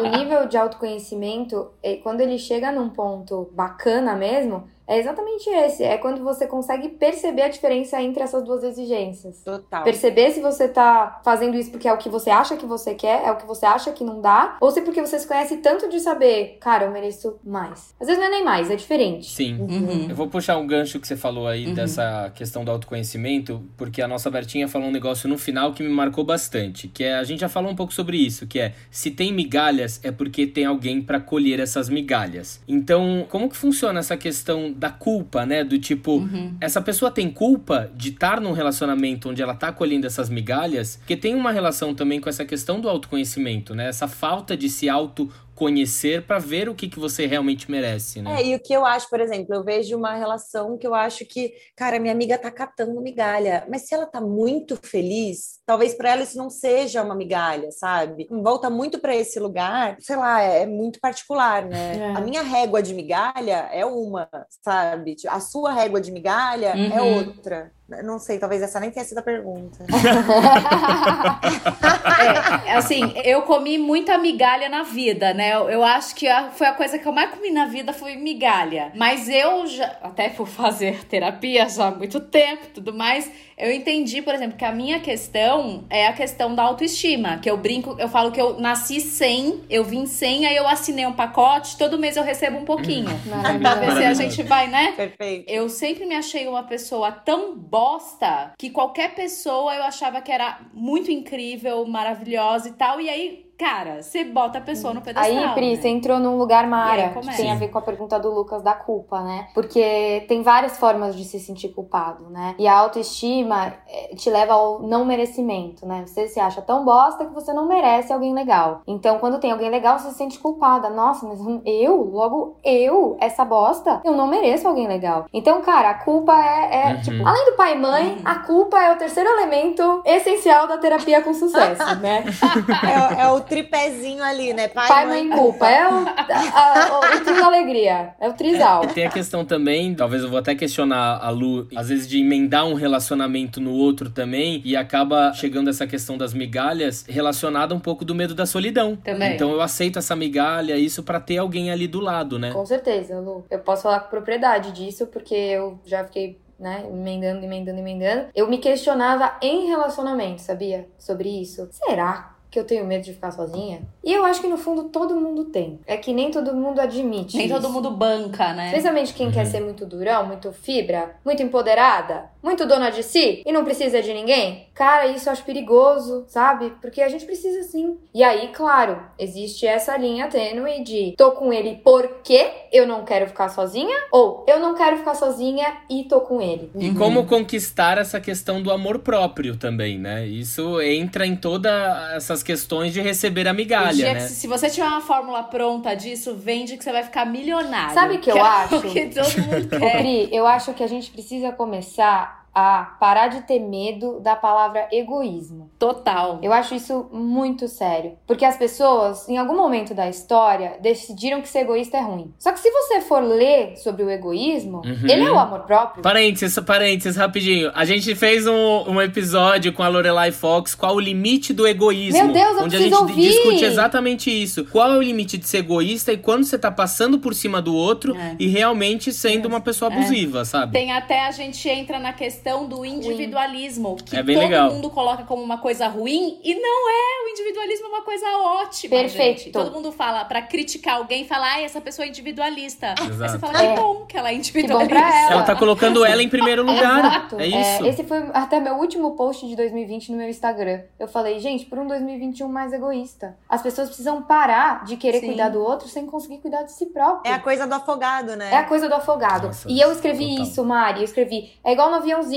o nível de autoconhecimento, quando ele chega num ponto bacana mesmo, é exatamente esse. É quando você consegue perceber a diferença entre essas duas exigências. Total. Perceber se você tá fazendo isso porque é o que você acha que você quer, é o que você acha que não dá, ou se é porque você se conhece tanto de saber, cara, eu mereço mais. Às vezes não é nem mais, é diferente. Sim. Uhum. Eu vou puxar um gancho que você falou aí Uhum. dessa questão do autoconhecimento, porque a nossa Bertinha falou um negócio no final que me marcou bastante, que é a gente já falou um pouco sobre isso, que é se tem migalhas é porque tem alguém pra colher essas migalhas. Então, como que funciona essa questão da culpa, né? Do tipo, Uhum. essa pessoa tem culpa de estar num relacionamento onde ela tá colhendo essas migalhas, porque tem uma relação também com essa questão do autoconhecimento, né? Essa falta de se autoconhecer pra ver o que, que você realmente merece, né? É, e o que eu acho, por exemplo, eu vejo uma relação que eu acho que, cara, minha amiga tá catando migalha, mas se ela tá muito feliz, talvez para ela isso não seja uma migalha, sabe? Volta muito para esse lugar, sei lá, é, é muito particular, né? É. A minha régua de migalha é uma, sabe? A sua régua de migalha é Uhum. outra. Não sei, talvez essa nem tenha sido a pergunta. É, assim, eu comi muita migalha na vida, né? Eu, eu acho que a- foi a coisa que eu mais comi na vida foi migalha. Mas eu já, até por fazer terapia já há muito tempo e tudo mais, eu entendi, por exemplo, que a minha questão é a questão da autoestima. Que eu brinco, eu falo que eu nasci sem, eu vim sem, aí eu assinei um pacote, todo mês eu recebo um pouquinho. pra ver se a gente vai, né? Perfeito. Eu sempre me achei uma pessoa tão que qualquer pessoa eu achava que era muito incrível, maravilhosa e tal. E aí, cara, você bota a pessoa no pedestal. Aí, Pri, né? você entrou num lugar, Mara, aí que tem a ver com a pergunta do Lucas da culpa, né? Porque tem várias formas de se sentir culpado, né? E a autoestima eh, te leva ao não merecimento, né? Você se acha tão bosta que você não merece alguém legal. Então, quando tem alguém legal, você se sente culpada. Nossa, mas eu, logo eu, essa bosta, eu não mereço alguém legal. Então, cara, a culpa é, é, Uhum. tipo, além do pai e mãe, a culpa é o terceiro elemento essencial da terapia com sucesso, né? É, é o tripézinho ali, né? Pai, Pai, mãe, culpa. É o, a- a- o da alegria. É o trisal. Tem a questão também, talvez eu vou até questionar a Lu, às vezes de emendar um relacionamento no outro também, e acaba chegando essa questão das migalhas relacionada um pouco do medo da solidão. Também. Então eu aceito essa migalha, isso pra ter alguém ali do lado, né? Com certeza, Lu. Eu posso falar com propriedade disso, porque eu já fiquei, né, emendando, emendando, emendando. Eu me questionava em relacionamento, sabia? Sobre isso. Será que eu tenho medo de ficar sozinha? E eu acho que no fundo todo mundo tem. É que nem todo mundo admite. Nem isso. todo mundo banca, né? Especialmente quem quer ser muito durão, muito fibra, muito empoderada, muito dona de si e não precisa de ninguém. Cara, isso eu acho perigoso, sabe? Porque a gente precisa sim. E aí, claro, existe essa linha tênue de tô com ele porque eu não quero ficar sozinha ou eu não quero ficar sozinha e tô com ele. E como conquistar essa questão do amor próprio também, né? Isso entra em todas essas questões de receber a O migalha, dia né? que, se você tiver uma fórmula pronta disso, vende que você vai ficar milionário. Sabe o que eu é acho? Que todo mundo quer. Pri, eu acho que a gente precisa começar a parar de ter medo da palavra egoísmo. Total. Eu acho isso muito sério. Porque as pessoas, em algum momento da história, decidiram que ser egoísta é ruim. Só que se você for ler sobre o egoísmo, Uhum. ele é o amor próprio. Parênteses, parênteses, rapidinho. A gente fez um, um episódio com a Lorelai Fox, qual o limite do egoísmo? Meu Deus, eu Onde a gente ouvir! discute exatamente isso. Qual é o limite de ser egoísta e quando você tá passando por cima do outro É. e realmente sendo uma pessoa abusiva, sabe? Tem até a gente entra na questão do individualismo, que É bem todo legal. mundo coloca como uma coisa ruim e não é. O individualismo é uma coisa ótima. Perfeito. gente. Todo mundo fala pra criticar alguém, fala, ai, essa pessoa é individualista. Aí você Exato. fala, que É. bom que ela é Que bom individualista. pra ela. Ela tá colocando ela em primeiro lugar. Exato. É isso. esse foi até meu último post de 2020 no meu Instagram. Eu falei, gente, por um 2021 mais egoísta. As pessoas precisam parar de querer Sim. cuidar do outro sem conseguir cuidar de si próprio. É a coisa do afogado, né? É a coisa do afogado. Nossa, e eu escrevi total. isso, Mari. Eu escrevi. É igual no aviãozinho.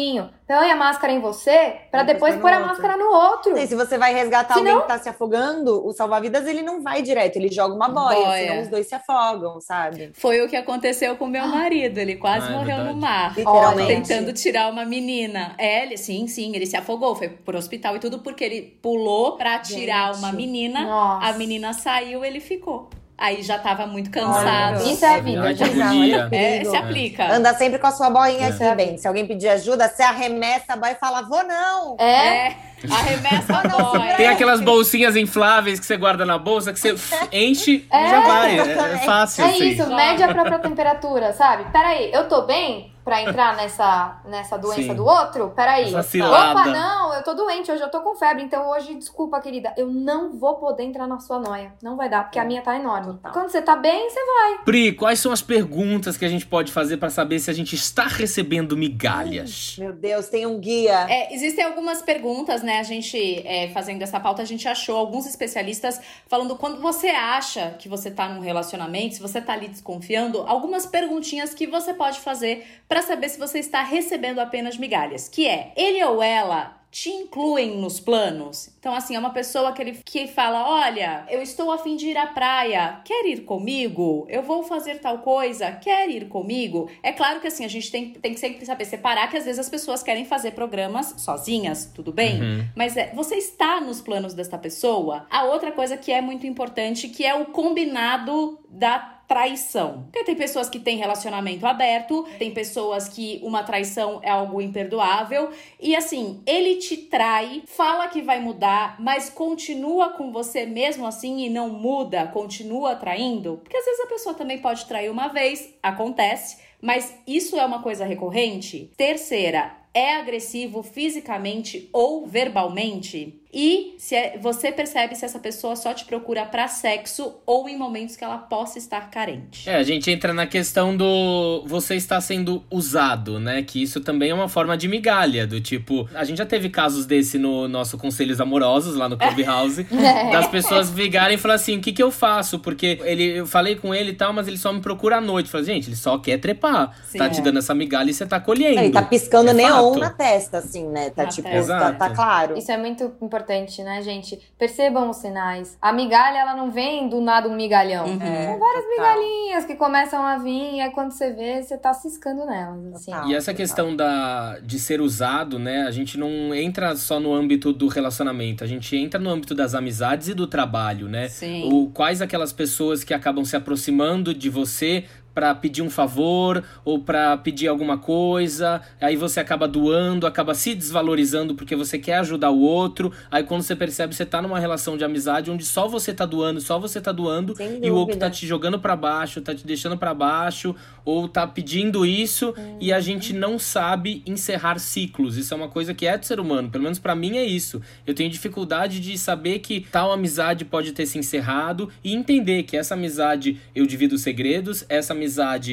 Põe a máscara em você pra Depois pôr a outro. máscara no outro. E se você vai resgatar Se alguém não- que tá se afogando, o salva-vidas ele não vai direto, ele joga uma boia, Boia. senão os dois se afogam, sabe? Foi o que aconteceu com meu marido. Ele quase Ah, é morreu no mar. Literalmente. Tentando tirar uma menina. É, ele, sim, sim, ele se afogou. Foi pro hospital e tudo porque ele pulou pra tirar Gente. uma menina. Nossa. A menina saiu, ele ficou. Aí já tava muito cansado. Olha, Isso é a vida, gente. agonia. É, perigo. se aplica. Anda sempre com a sua boinha É. aqui, bem. Se alguém pedir ajuda, você arremessa a boia e fala, vou não. É, É, arremessa a não, boia. Tem aquelas bolsinhas infláveis que você guarda na bolsa, que você enche e já vai. É, é fácil, é assim. isso, mede a própria temperatura, sabe? Peraí, eu tô bem pra entrar nessa, nessa doença Sim. do outro? Peraí. Opa, não, eu tô doente, hoje eu tô com febre, então hoje, desculpa, querida, eu não vou poder entrar na sua noia. Não vai dar, porque a minha tá enorme. Total. Quando você tá bem, você vai. Pri, quais são as perguntas que a gente pode fazer pra saber se a gente está recebendo migalhas? Meu Deus, tem um guia. É, existem algumas perguntas, né? A gente, é, fazendo essa pauta, a gente achou alguns especialistas falando quando você acha que você tá num relacionamento, se você tá ali desconfiando, algumas perguntinhas que você pode fazer pra saber se você está recebendo apenas migalhas. Que é, ele ou ela te incluem nos planos? Então, assim, é uma pessoa que, ele, que fala: Olha, eu estou a fim de ir à praia, quer ir comigo? Eu vou fazer tal coisa, quer ir comigo? É claro que, assim, a gente tem, tem que sempre saber separar que às vezes as pessoas querem fazer programas sozinhas, tudo bem? Uhum. Mas é, você está nos planos desta pessoa? A outra coisa que é muito importante, que é o combinado da traição. Porque tem pessoas que têm relacionamento aberto, tem pessoas que uma traição é algo imperdoável. E assim, ele te trai, fala que vai mudar, mas continua com você mesmo assim e não muda, continua traindo. Porque às vezes a pessoa também pode trair uma vez, acontece. Mas isso é uma coisa recorrente? Terceira, é agressivo fisicamente ou verbalmente? E se é- você percebe se essa pessoa só te procura pra sexo ou em momentos que ela possa estar carente. É, a gente entra na questão do você está sendo usado, né? Que isso também é uma forma de migalha, do tipo, a gente já teve casos desse no nosso Conselhos Amorosos lá no Clubhouse, das pessoas ligarem e falar assim: "O que que eu faço?" Porque ele eu falei com ele e tal, mas ele só me procura à noite. Falei, gente, ele só quer trepar. Sim. tá te dando essa migalha e você tá colhendo. Ele tá piscando É neon mão na testa, assim, né? Tá Na tipo, tá, tá claro. Isso é muito importante, né, gente? Percebam os sinais. A migalha, ela não vem do nada um migalhão. Uhum. É, São várias total. migalhinhas que começam a vir, e aí quando você vê, você tá ciscando nelas, assim. Total. E essa questão da, de ser usado, né? A gente não entra só no âmbito do relacionamento, a gente entra no âmbito das amizades e do trabalho, né? Sim. O, quais aquelas pessoas que acabam se aproximando de você pra pedir um favor ou pra pedir alguma coisa, aí você acaba doando, acaba se desvalorizando porque você quer ajudar o outro, aí quando você percebe você tá numa relação de amizade onde só você tá doando, só você tá doando e o outro tá te jogando pra baixo, tá te deixando pra baixo ou tá pedindo isso e a gente não sabe encerrar ciclos. Isso é uma coisa que é do ser humano, pelo menos pra mim é isso. Eu tenho dificuldade de saber que tal amizade pode ter se encerrado e entender que essa amizade eu divido segredos, essa amizade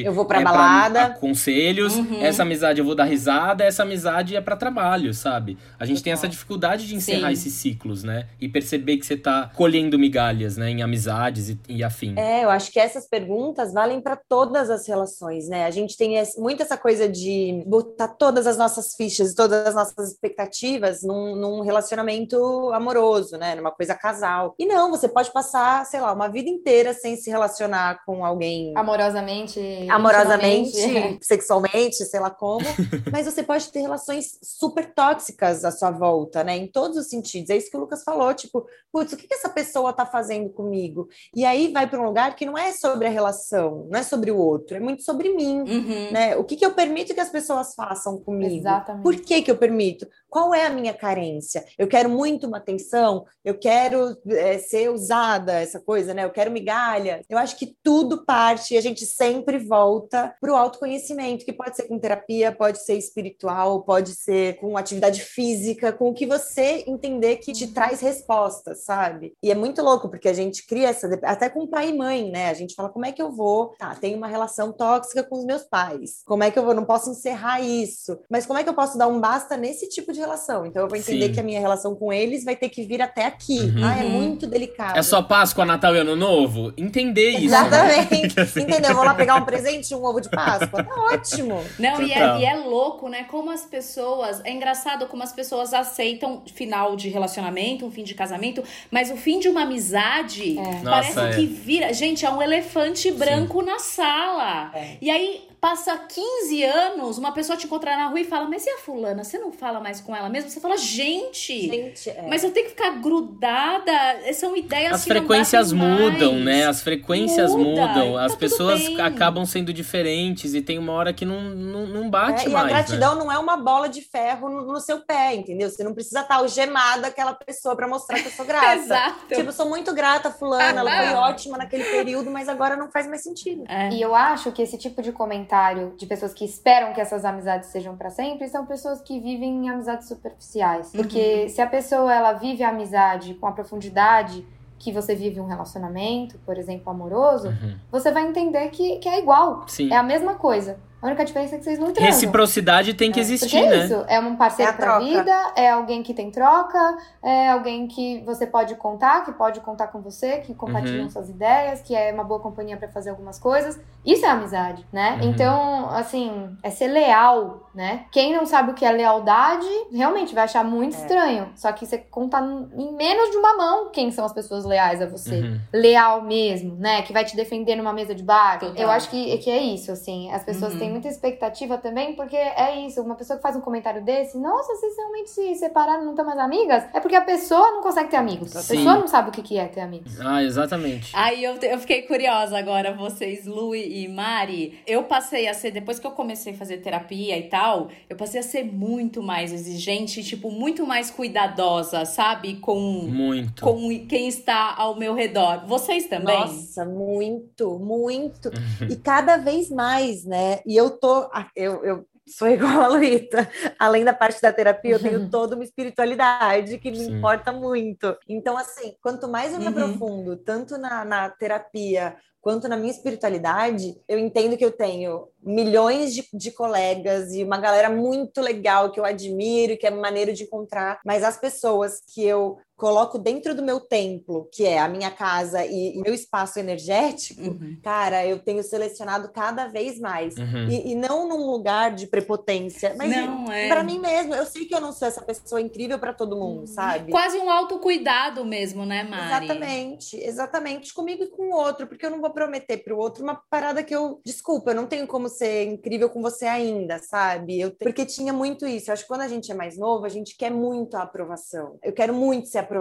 Eu vou pra é balada. conselhos, Uhum. essa amizade eu vou dar risada, essa amizade é pra trabalho, sabe? A gente tem essa dificuldade de encerrar Sim. esses ciclos, né? E perceber que você tá colhendo migalhas, né, em amizades e, e afim. É, eu acho que essas perguntas valem para todas as relações, né? A gente tem muito essa coisa de botar todas as nossas fichas, todas as nossas expectativas num, num relacionamento amoroso, né? Numa coisa casal. E não, você pode passar, sei lá, uma vida inteira sem se relacionar com alguém Amorosamente. Amorosamente, intimamente. sexualmente, sei lá como, mas você pode ter relações super tóxicas à sua volta, né? Em todos os sentidos. É isso que o Lucas falou, tipo, putz, o que, que essa pessoa tá fazendo comigo? E aí vai para um lugar que não é sobre a relação, não é sobre o outro, é muito sobre mim. Uhum. Né? O que, que eu permito que as pessoas façam comigo? Exatamente. Por que, que eu permito? Qual é a minha carência? Eu quero muito uma atenção, eu quero é, ser usada, essa coisa, né? Eu quero migalha. Eu acho que tudo parte e a gente sempre volta para o autoconhecimento, que pode ser com terapia, pode ser espiritual, pode ser com atividade física, com o que você entender que te traz respostas, sabe? E é muito louco, porque a gente cria essa, até com pai e mãe, né? A gente fala, como é que eu vou? Tá, tenho uma relação tóxica com os meus pais. Como é que eu vou? Não posso encerrar isso. Mas como é que eu posso dar um basta nesse tipo de relação? Então eu vou entender Sim. que a minha relação com eles vai ter que vir até aqui. Uhum. Ah, é muito delicado. É só Páscoa, Natal e Ano Novo? Entender isso. Exatamente. Entendeu? Eu vou lá pegar um presente, um ovo de Páscoa. Tá ótimo. Não, e é, e é louco, né? Como as pessoas. É engraçado como as pessoas aceitam final de relacionamento, um fim de casamento, mas o fim de uma amizade parece Nossa, é. que vira. Gente, é um elefante branco na sala. É. E aí. Passa 15 anos, uma pessoa te encontrar na rua e fala: Mas e a fulana? Você não fala mais com ela mesmo? Você fala, gente, Gente, é. mas eu tenho que ficar grudada. São ideias As que não frequências batem mais. mudam, né? As frequências Muda, mudam. tá As pessoas bem. acabam sendo diferentes e tem uma hora que não, não, não bate É, e mais. a né? gratidão não é uma bola de ferro no, no seu pé, entendeu? Você não precisa estar algemada aquela pessoa para mostrar que eu sou grata. Exato. Tipo, eu sou muito grata, fulana, ela foi ótima naquele período, mas agora não faz mais sentido. É. E eu acho que esse tipo de comentário de pessoas que esperam que essas amizades sejam pra sempre são pessoas que vivem em amizades superficiais. Porque se a pessoa ela vive a amizade com a profundidade que você vive um relacionamento, por exemplo, amoroso, Uhum. você vai entender que, que é igual. Sim. É a mesma coisa. A única diferença é que vocês não transam. Reciprocidade tem que Porque existir, é né? isso, é um parceiro É pra troca. vida, é alguém que tem troca, é alguém que você pode contar, que pode contar com você, que compartilham Uhum. suas ideias, que é uma boa companhia pra fazer algumas coisas. Isso é amizade, né? Uhum. Então, assim, é ser leal, né? Quem não sabe o que é lealdade, realmente vai achar muito É. estranho. Só que você conta em menos de uma mão quem são as pessoas leais a você Uhum. leal mesmo, né? Que vai te defender numa mesa de bar. Total. Eu acho que, que é isso, assim. As pessoas Uhum. têm muita expectativa também, porque é isso. Uma pessoa que faz um comentário desse, nossa, vocês realmente se separaram, não estão mais amigas? É porque a pessoa não consegue ter amigos. A Sim. pessoa não sabe o que que é ter amigos. Ah, exatamente. Aí eu, eu fiquei curiosa agora, vocês, Lu e Mari. Eu passei a ser, depois que eu comecei a fazer terapia e tal, eu passei a ser muito mais exigente, tipo, muito mais cuidadosa, sabe? Com, Muito. com quem está ao meu redor. Vocês também? Nossa, muito, muito. E cada vez mais, né? E eu tô. Eu, eu sou igual a Luíta. Além da parte da terapia, eu tenho toda uma espiritualidade que me Sim. importa muito. Então, assim, quanto mais eu me Uhum. aprofundo, tanto na, na terapia quanto na minha espiritualidade, eu entendo que eu tenho milhões de, de colegas e uma galera muito legal que eu admiro, que é maneiro de encontrar, mas as pessoas que eu coloco dentro do meu templo, que é a minha casa e meu espaço energético, uhum. cara, eu tenho selecionado cada vez mais. Uhum. E, e, não num lugar de prepotência, mas não, é. para mim mesmo. Eu sei que eu não sou essa pessoa incrível para todo mundo, uhum. sabe? Quase um autocuidado mesmo, né, Mari? Exatamente, exatamente. Comigo e com o outro, porque eu não vou prometer pro outro uma parada que eu. Desculpa, eu não tenho como ser incrível com você ainda, sabe? Eu, porque tinha muito isso. Eu acho que quando a gente é mais novo, a gente quer muito a aprovação. Eu quero muito ser aprovada.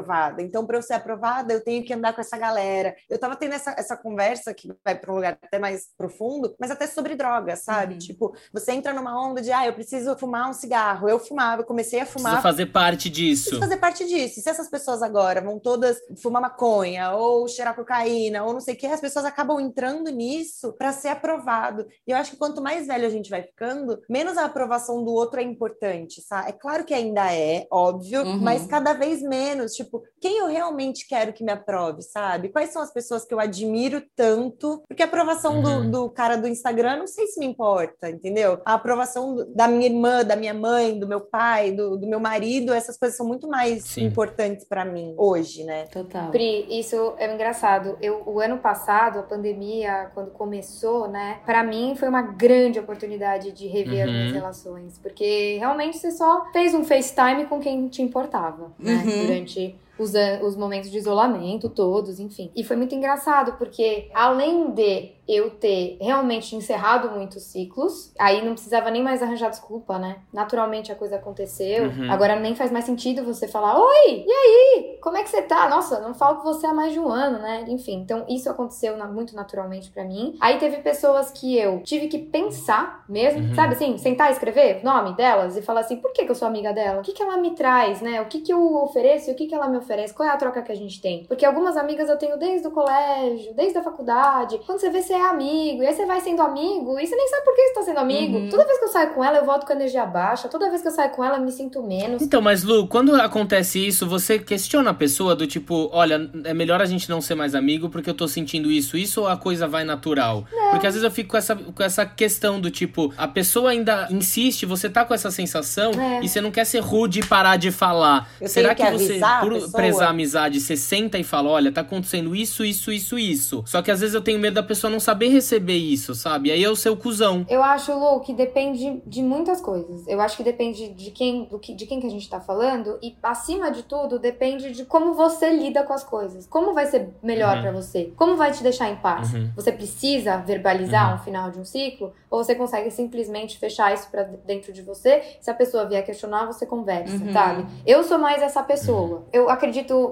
Então, para eu ser aprovada, eu tenho que andar com essa galera. Eu tava tendo essa, essa conversa que vai para um lugar até mais profundo, mas até sobre drogas, sabe? Uhum. Tipo, você entra numa onda de, ah, eu preciso fumar um cigarro. Eu fumava, eu comecei a fumar. Precisa fazer parte disso. Precisa fazer parte disso. E se essas pessoas agora vão todas fumar maconha ou cheirar cocaína ou não sei o que, as pessoas acabam entrando nisso para ser aprovado. E eu acho que quanto mais velho a gente vai ficando, menos a aprovação do outro é importante, sabe? É claro que ainda é, óbvio, uhum. mas cada vez menos. Tipo, quem eu realmente quero que me aprove, sabe? Quais são as pessoas que eu admiro tanto? Porque a aprovação uhum. do, do, cara do Instagram, não sei se me importa, entendeu? A aprovação do, da minha irmã, da minha mãe, do meu pai, do, do meu marido, essas coisas são muito mais Sim. importantes para mim hoje, né? Total. Pri, isso é engraçado. Eu, o ano passado, a pandemia, quando começou, né? Para mim foi uma grande oportunidade de rever uhum. as minhas relações, porque realmente você só fez um FaceTime com quem te importava, né? Uhum. Durante হচ্ছে os, os momentos de isolamento todos, enfim. E foi muito engraçado, porque além de eu ter realmente encerrado muitos ciclos, aí não precisava nem mais arranjar desculpa, né? Naturalmente a coisa aconteceu. Uhum. Agora nem faz mais sentido você falar: Oi, e aí? Como é que você tá? Nossa, não falo com você há mais de um ano, né? Enfim, então isso aconteceu muito naturalmente para mim. Aí teve pessoas que eu tive que pensar mesmo, uhum. sabe assim? Sentar e escrever o nome delas e falar assim: por que, que eu sou amiga dela? O que, que ela me traz, né? O que, que eu ofereço e o que, que ela me oferece? Qual é a troca que a gente tem? Porque algumas amigas eu tenho desde o colégio, desde a faculdade. Quando você vê, você é amigo. E aí você vai sendo amigo e você nem sabe por que você tá sendo amigo. Uhum. Toda vez que eu saio com ela, eu volto com a energia baixa. Toda vez que eu saio com ela, eu me sinto menos. Então, mas Lu, quando acontece isso, você questiona a pessoa do tipo, olha, é melhor a gente não ser mais amigo porque eu tô sentindo isso, isso ou a coisa vai natural? Não. Porque às vezes eu fico com essa, com essa questão do tipo, a pessoa ainda insiste, você tá com essa sensação é. e você não quer ser rude e parar de falar. Eu Será que, que você, por prezar a amizade, você senta e fala, olha, tá acontecendo isso, isso, isso, isso. Só que às vezes eu tenho medo da pessoa não saber receber isso, sabe? Aí é o seu cuzão. Eu acho, Lu, que depende de muitas coisas. Eu acho que depende de quem, do que, de quem que a gente tá falando e, acima de tudo, depende de como você lida com as coisas. Como vai ser melhor uhum. para você? Como vai te deixar em paz? Uhum. Você precisa verbalizar uhum. um final de um ciclo? Ou você consegue simplesmente fechar isso para dentro de você? Se a pessoa vier questionar, você conversa, uhum. sabe? Eu sou mais essa pessoa. Eu acredito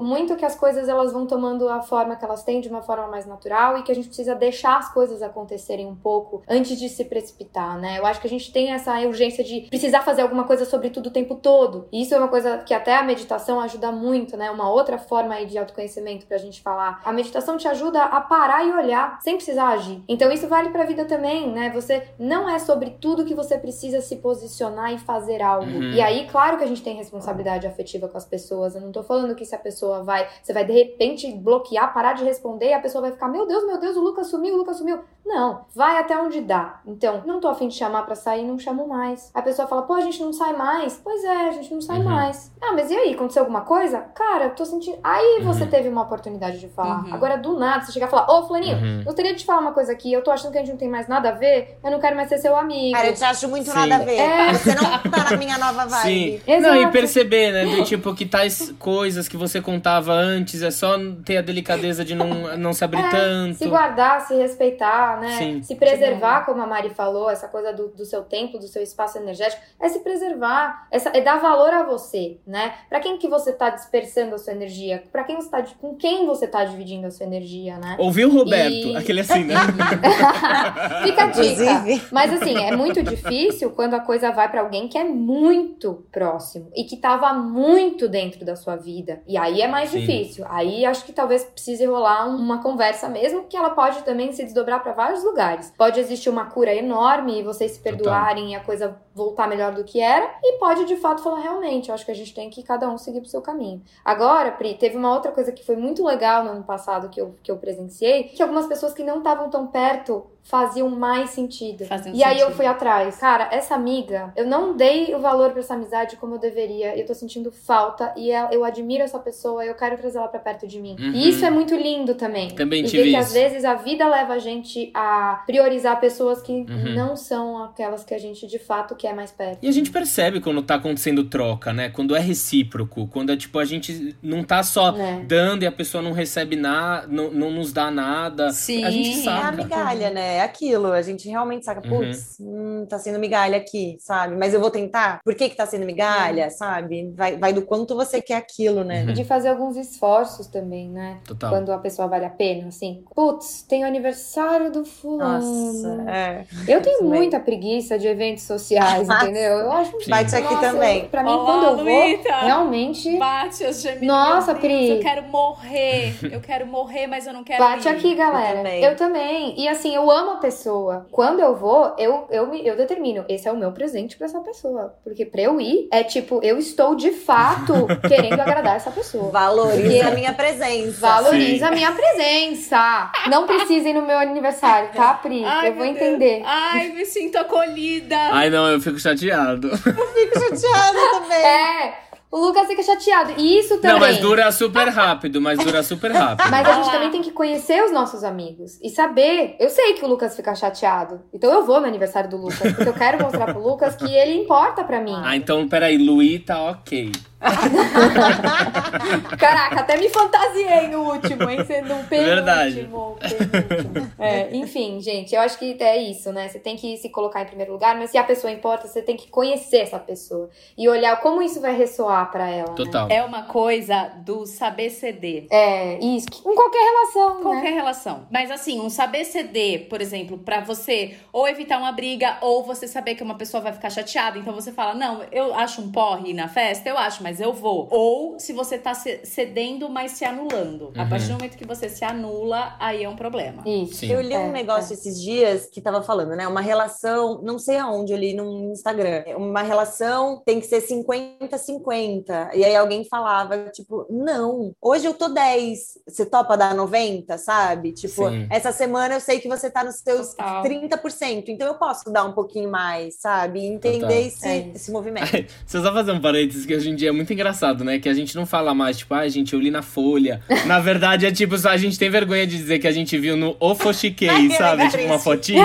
muito que as coisas elas vão tomando a forma que elas têm de uma forma mais natural e que a gente precisa deixar as coisas acontecerem um pouco antes de se precipitar, né? Eu acho que a gente tem essa urgência de precisar fazer alguma coisa sobre tudo o tempo todo. E isso é uma coisa que até a meditação ajuda muito, né? Uma outra forma aí de autoconhecimento pra gente falar. A meditação te ajuda a parar e olhar sem precisar agir. Então isso vale pra vida também, né? Você não é sobre tudo que você precisa se posicionar e fazer algo. Uhum. E aí, claro que a gente tem responsabilidade afetiva com as pessoas. Eu não tô falando que se a pessoa vai, você vai de repente bloquear, parar de responder e a pessoa vai ficar, meu Deus, meu Deus, o Lucas sumiu, o Lucas sumiu. Não, vai até onde dá. Então, não tô afim de chamar para sair, não chamo mais. A pessoa fala, pô, a gente não sai mais. Pois é, a gente não sai uhum. mais. Ah, mas e aí, aconteceu alguma coisa? Cara, eu tô sentindo. Aí uhum. você teve uma oportunidade de falar. Uhum. Agora, do nada, você chegar e falar, ô, Flaninho, uhum. gostaria de te falar uma coisa aqui, eu tô achando que a gente não tem mais nada a ver, eu não quero mais ser seu amigo. Cara, eu te acho muito Sim. nada a ver. É. Você não tá na minha nova vibe. Sim. Não, e perceber, né, do tipo que tais coisas que você contava antes, é só ter a delicadeza de não, não se abrir é, tanto. Se guardar, se respeitar, né? Sim. Se preservar, como a Mari falou, essa coisa do, do seu tempo, do seu espaço energético, é se preservar, é, é dar valor a você, né? Para quem que você tá dispersando a sua energia? Para quem você tá com quem você tá dividindo a sua energia, né? Ouviu, Roberto? E... Aquele assim, né? Fica a dica. Mas assim, é muito difícil quando a coisa vai para alguém que é muito próximo e que tava muito dentro da sua vida. E aí é mais Sim. difícil. Aí acho que talvez precise rolar uma conversa mesmo, que ela pode também se desdobrar para vários lugares. Pode existir uma cura enorme e vocês se perdoarem Total. e a coisa voltar melhor do que era, e pode de fato falar realmente, eu acho que a gente tem que cada um seguir pro seu caminho. Agora, Pri, teve uma outra coisa que foi muito legal no ano passado que eu, que eu presenciei, que algumas pessoas que não estavam tão perto faziam mais sentido. Faziam e aí eu sentido. fui atrás. Cara, essa amiga, eu não dei o valor pra essa amizade como eu deveria. Eu tô sentindo falta e eu admiro essa pessoa, eu quero trazer ela pra perto de mim. Uhum. E isso é muito lindo também. Também e tive ver que isso. às vezes a vida leva a gente a priorizar pessoas que Uhum. não são aquelas que a gente de fato quer mais perto. E a gente percebe quando tá acontecendo troca, né? Quando é recíproco, quando é tipo, a gente não tá só Né? dando e a pessoa não recebe nada, não, não nos dá nada. Sim. A gente É a migalha, né? É aquilo. A gente realmente saca, Uhum. putz, hum, tá sendo migalha aqui, sabe? Mas eu vou tentar. Por que que tá sendo migalha, sabe? Vai, vai do quanto você quer aquilo, né? Uhum. E de fazer alguns esforços também, né? Total. Quando a pessoa vale a pena, assim. Putz, tem o aniversário do fulano. Nossa, é. Eu tenho muita preguiça de eventos sociais, Nossa. entendeu? Eu acho Sim. Bate aqui Nossa, também. eu- pra mim, Olá, quando eu vou, Luíta. realmente Bate as gemidas. Nossa, Deus, Pri. Eu quero morrer. Eu quero morrer, mas eu não quero bate ir. aqui, galera. também. Eu também. E assim, eu amo a pessoa. Quando eu vou, eu, eu, eu determino. Esse é o meu presente pra essa pessoa. Porque pra eu ir, é tipo, eu estou de fato querendo agradar essa pessoa. Valoriza a minha presença. Valoriza a minha presença. Não precisa ir no meu aniversário, tá, Pri? Ai, eu vou meu Deus. entender. Ai, me sinto acolhida. Ai, não, eu fico chateado. Fico chateada também. É, o Lucas fica chateado. E isso também. Não, mas dura super rápido, mas dura super rápido. Mas a gente também tem que conhecer os nossos amigos e saber. Eu sei que o Lucas fica chateado. Então eu vou no aniversário do Lucas, porque eu quero mostrar pro Lucas que ele importa pra mim. Ah, então peraí, Luí tá ok. Caraca, até me fantasiei no último, hein? Sendo um penúltimo. Verdade. penúltimo. É, enfim, gente, eu acho que é isso, né? Você tem que se colocar em primeiro lugar, mas se a pessoa importa, você tem que conhecer essa pessoa e olhar como isso vai ressoar pra ela. né? Total. É uma coisa do saber ceder. É, isso. Em qualquer relação, né? Qualquer relação. Mas assim, um saber ceder, por exemplo, pra você ou evitar uma briga, ou você saber que uma pessoa vai ficar chateada. Então você fala: Não, eu acho um porre ir na festa, eu acho, mas eu vou. Ou se você tá ce- cedendo, mas se anulando. A Uhum. partir do momento que você se anula, aí é um problema. Isso. Sim. Eu li um É, negócio esses dias que tava falando, né? Uma relação, não sei aonde, eu li no Instagram. Uma relação tem que ser 50-50. E aí alguém falava, tipo, não, hoje eu tô 10. Você topa dar 90, sabe? Tipo, Sim. essa semana eu sei que você tá nos seus Total. 30%, então eu posso dar um pouquinho mais, sabe? Entender Total. esse, É esse movimento. Deixa eu só fazer um parênteses que hoje em dia é muito engraçado, né? Que a gente não fala mais, tipo, ai, gente, eu li na Folha. Na verdade, é tipo, só a gente tem vergonha de dizer que a gente viu no Ofochiquei, sabe? Tipo, uma fotinho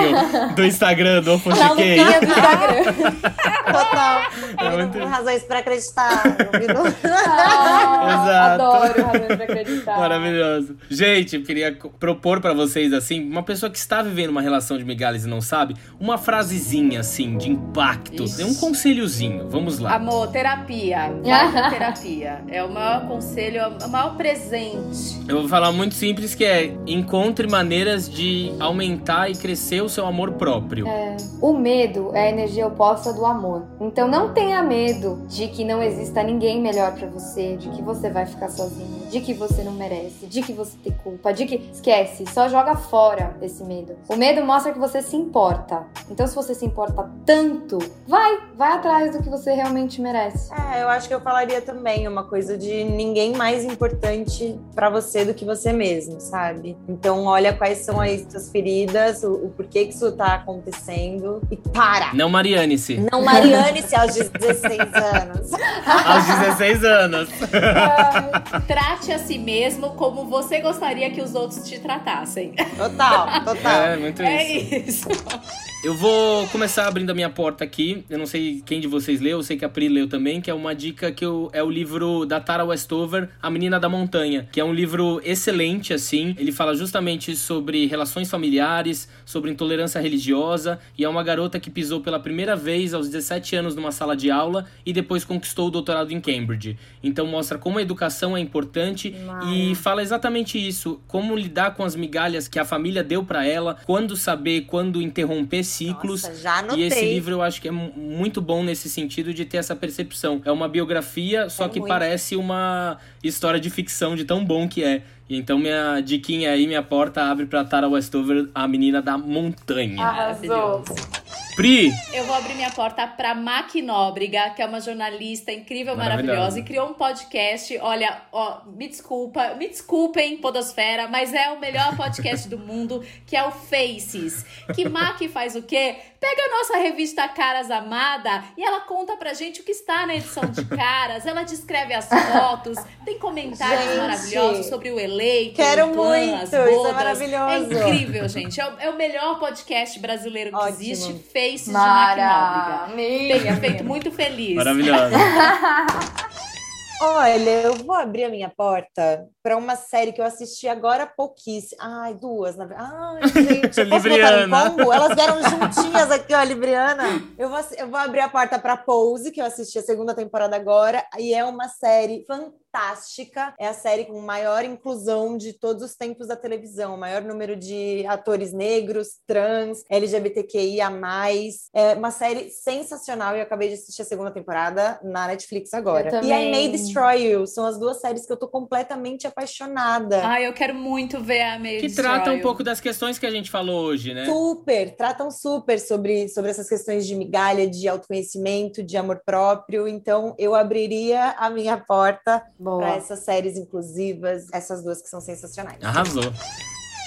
do Instagram do Na Ofochiquei. do Instagram. Total. É muito- razões pra acreditar. não vi no- Ah, Exato. Adoro razões pra acreditar. Maravilhoso. Gente, eu queria propor pra vocês, assim, uma pessoa que está vivendo uma relação de migalhas e não sabe, uma frasezinha, assim, de impacto. Ixi. Um conselhozinho. Vamos lá. Amor, terapia. Vai pra terapia. É o maior conselho, é o maior presente. Eu vou falar muito simples que é encontre maneiras de aumentar e crescer o seu amor próprio. O medo é a energia oposta do amor. Então não tenha medo de que não exista ninguém melhor pra você, de que você vai ficar sozinho, de que você não merece, de que você tem culpa, de que esquece, só joga fora esse medo. O medo mostra que você se importa. Então se você se importa tanto, vai, vai atrás do que você realmente merece. É, eu acho que eu falaria também uma coisa de ninguém mais importante pra você do que você mesmo, sabe? Então olha quais são as suas feridas, o, o porquê que isso tá acontecendo e para! Não Mariane-se. Não Mariane-se aos 16 anos. Aos 16 anos. Trate a si mesmo como você gostaria que os outros te tratassem. Total, total. É, muito É isso. Eu vou começar abrindo a minha porta aqui. Eu não sei quem de vocês leu, eu sei que a Pri leu também, que é uma dica que eu, é o livro da Tara Westover, A Menina da Montanha, que é um livro excelente, assim. Ele fala justamente sobre relações familiares, sobre intolerância religiosa, e é uma garota que pisou pela primeira vez aos 17 anos numa sala de aula e depois conquistou o doutorado em Cambridge. Então mostra como a educação é importante e fala exatamente isso, como lidar com as migalhas que a família deu pra ela, quando saber, quando interromper ciclos. Nossa, já E anotei. esse livro eu acho que é mu- muito bom nesse sentido de ter essa percepção. É uma biografia, só É que muito. parece uma história de ficção de tão bom que é. E então minha diquinha aí, minha porta abre pra Tara Westover, a menina da montanha. Arrasou. Pri, Eu vou abrir minha porta pra Mac Nóbrega, que é uma jornalista incrível, Maravilhosa. maravilhosa, e criou um podcast. Olha, ó, me desculpa, me desculpem, Podosfera, mas é o melhor podcast do mundo, que é o Faces. Que Mac faz o quê? Pega a nossa revista Caras Amada e ela conta pra gente o que está na edição de Caras. Ela descreve as fotos, tem comentários Gente, maravilhosos sobre o eleito, quero o plan, muito, as isso é bodas. maravilhoso. É incrível, gente. É o, é o melhor podcast brasileiro que Ótimo. existe, Faces de Mac Nóbrega. Mara, Tenha feito muito feliz. maravilhosa. Olha, eu vou abrir a minha porta para uma série que eu assisti agora pouquíssimo. Ai, duas, na verdade. Ai, gente, eu posso Libriana. Elas vieram juntinhas aqui, ó, Libriana. Eu vou, eu vou abrir a porta para Pose, que eu assisti a segunda temporada agora, e é uma série fantástica. É a série com maior inclusão de todos os tempos da televisão, o maior número de atores negros, trans, LGBTQIA+. É uma série sensacional e eu acabei de assistir a segunda temporada na Netflix agora. E I. May Destroy You são as duas séries que eu tô completamente apaixonada. Ai, eu quero muito ver a May Que Destroy trata um You. pouco das questões que a gente falou hoje, né? Super, tratam super sobre, sobre essas questões de migalha, de autoconhecimento, de amor próprio. Então, eu abriria a minha porta para Boa. essas séries inclusivas, essas duas que são sensacionais. Arrasou.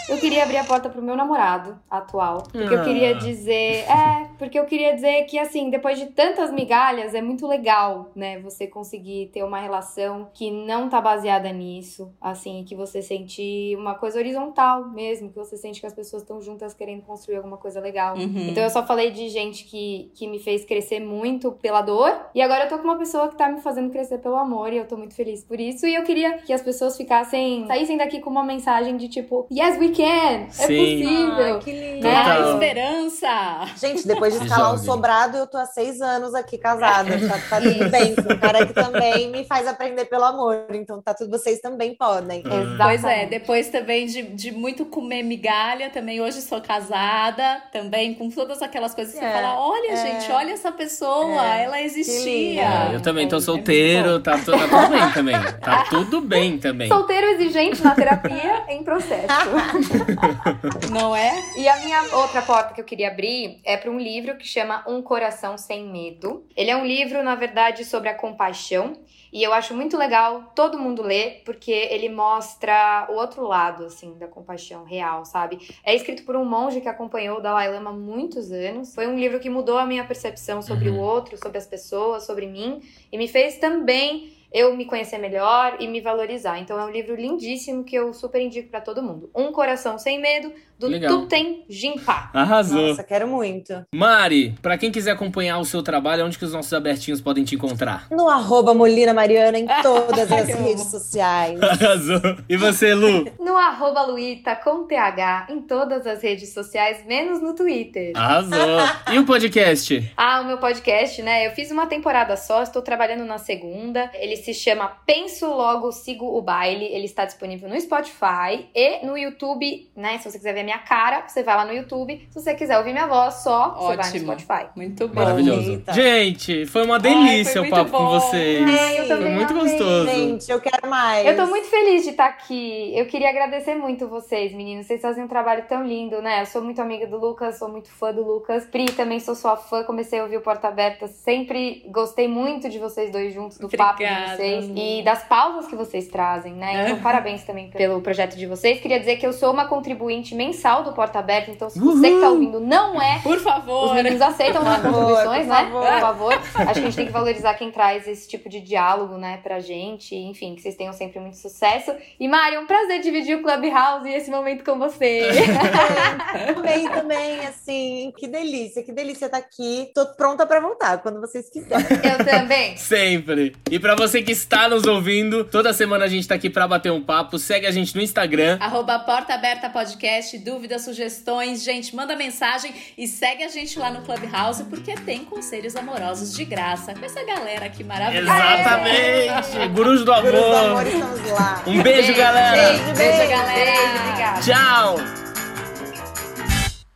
Eu queria abrir a porta pro meu namorado atual. Porque eu Ah. queria dizer. É, porque eu queria dizer que, assim, depois de tantas migalhas, é muito legal, né? Você conseguir ter uma relação que não tá baseada nisso. Assim, que você sente uma coisa horizontal mesmo. Que você sente que as pessoas estão juntas querendo construir alguma coisa legal. Uhum. Então eu só falei de gente que, que me fez crescer muito pela dor. E agora eu tô com uma pessoa que tá me fazendo crescer pelo amor. E eu tô muito feliz por isso. E eu queria que as pessoas ficassem. saíssem daqui com uma mensagem de tipo, yes, we can! É Sim. possível! Ai, que lindo. Né? Total. esperança! Gente, depois de escalar o sobrado, eu tô há seis anos aqui casada. Tá, tá tudo bem. Com um cara que também me faz aprender pelo amor. Então tá tudo, vocês também podem. Exatamente. Pois é, depois também de, de muito comer migalha, também hoje sou casada, também com todas aquelas coisas que você É, fala, olha é. gente, olha essa pessoa, É, ela existia. É, eu também tô É, é solteiro, tá, tá tudo bem também. Tá tudo bem também. Solteiro exigente na terapia em processo. Não é? E a minha outra porta que eu queria abrir é para um livro que chama Um Coração Sem Medo. Ele é um livro, na verdade, sobre a compaixão. E eu acho muito legal todo mundo ler, porque ele mostra o outro lado, assim, da compaixão real, sabe? É escrito por um monge que acompanhou o Dalai Lama há muitos anos. Foi um livro que mudou a minha percepção sobre Uhum. o outro, sobre as pessoas, sobre mim. E me fez também eu me conhecer melhor e me valorizar. Então é um livro lindíssimo que eu super indico pra todo mundo. Um Coração Sem Medo, do Legal. Tuten Jinpa. Arrasou. Nossa, quero muito. Mari, pra quem quiser acompanhar o seu trabalho, onde que os nossos abertinhos podem te encontrar? No arroba Molina Mariana em todas as redes sociais. Arrasou. E você, Lu? No arroba Luíta com TH em todas as redes sociais, menos no Twitter. Arrasou. E o podcast? Ah, o meu podcast, né? Eu fiz uma temporada só, estou trabalhando na segunda. Ele se chama Penso Logo Sigo o Baile. Ele está disponível no Spotify e no YouTube, né? Se você quiser ver minha cara, você vai lá no YouTube. Se você quiser ouvir minha voz só, você vai no Ótimo. Spotify. Muito bom. Maravilhoso. Eita. Gente, foi uma delícia foi o papo com bom. vocês. É, eu Foi muito amei, gostoso. Gente, eu quero mais. Eu tô muito feliz de estar aqui. Eu queria agradecer muito vocês, meninos. Vocês fazem um trabalho tão lindo, né? Eu sou muito amiga do Lucas, sou muito fã do Lucas. Pri, também sou sua fã. Comecei a ouvir o Porta Aberta. Sempre gostei muito de vocês dois juntos, do papo Obrigada. Vocês e das pausas que vocês trazem, né? Então, parabéns também pelo projeto de vocês. Queria dizer que eu sou uma contribuinte mensal do Porta Aberta. Então, se você que tá ouvindo não é, Por os favor. meninos aceitam as favor, contribuições, por né? favor. Por favor. Acho que a gente tem que valorizar quem traz esse tipo de diálogo, né, pra gente. Enfim, que vocês tenham sempre muito sucesso. E, Mari, é um prazer dividir o Clubhouse e esse momento com você. Também, também, assim, que delícia, que delícia estar aqui. Tô pronta pra voltar quando vocês quiserem. Eu também. Sempre. E pra você que está nos ouvindo, toda semana a gente tá aqui pra bater um papo. Segue a gente no Instagram. Arroba Porta Aberta Podcast, dúvidas, sugestões, gente, manda mensagem e segue a gente lá no Clubhouse porque tem conselhos amorosos de graça com essa galera aqui maravilhosa. Exatamente. Gurus do Gurus do amor. amor, estamos lá. Um beijo, galera. Beijo, Beijo, galera. Beijo, obrigada. Tchau.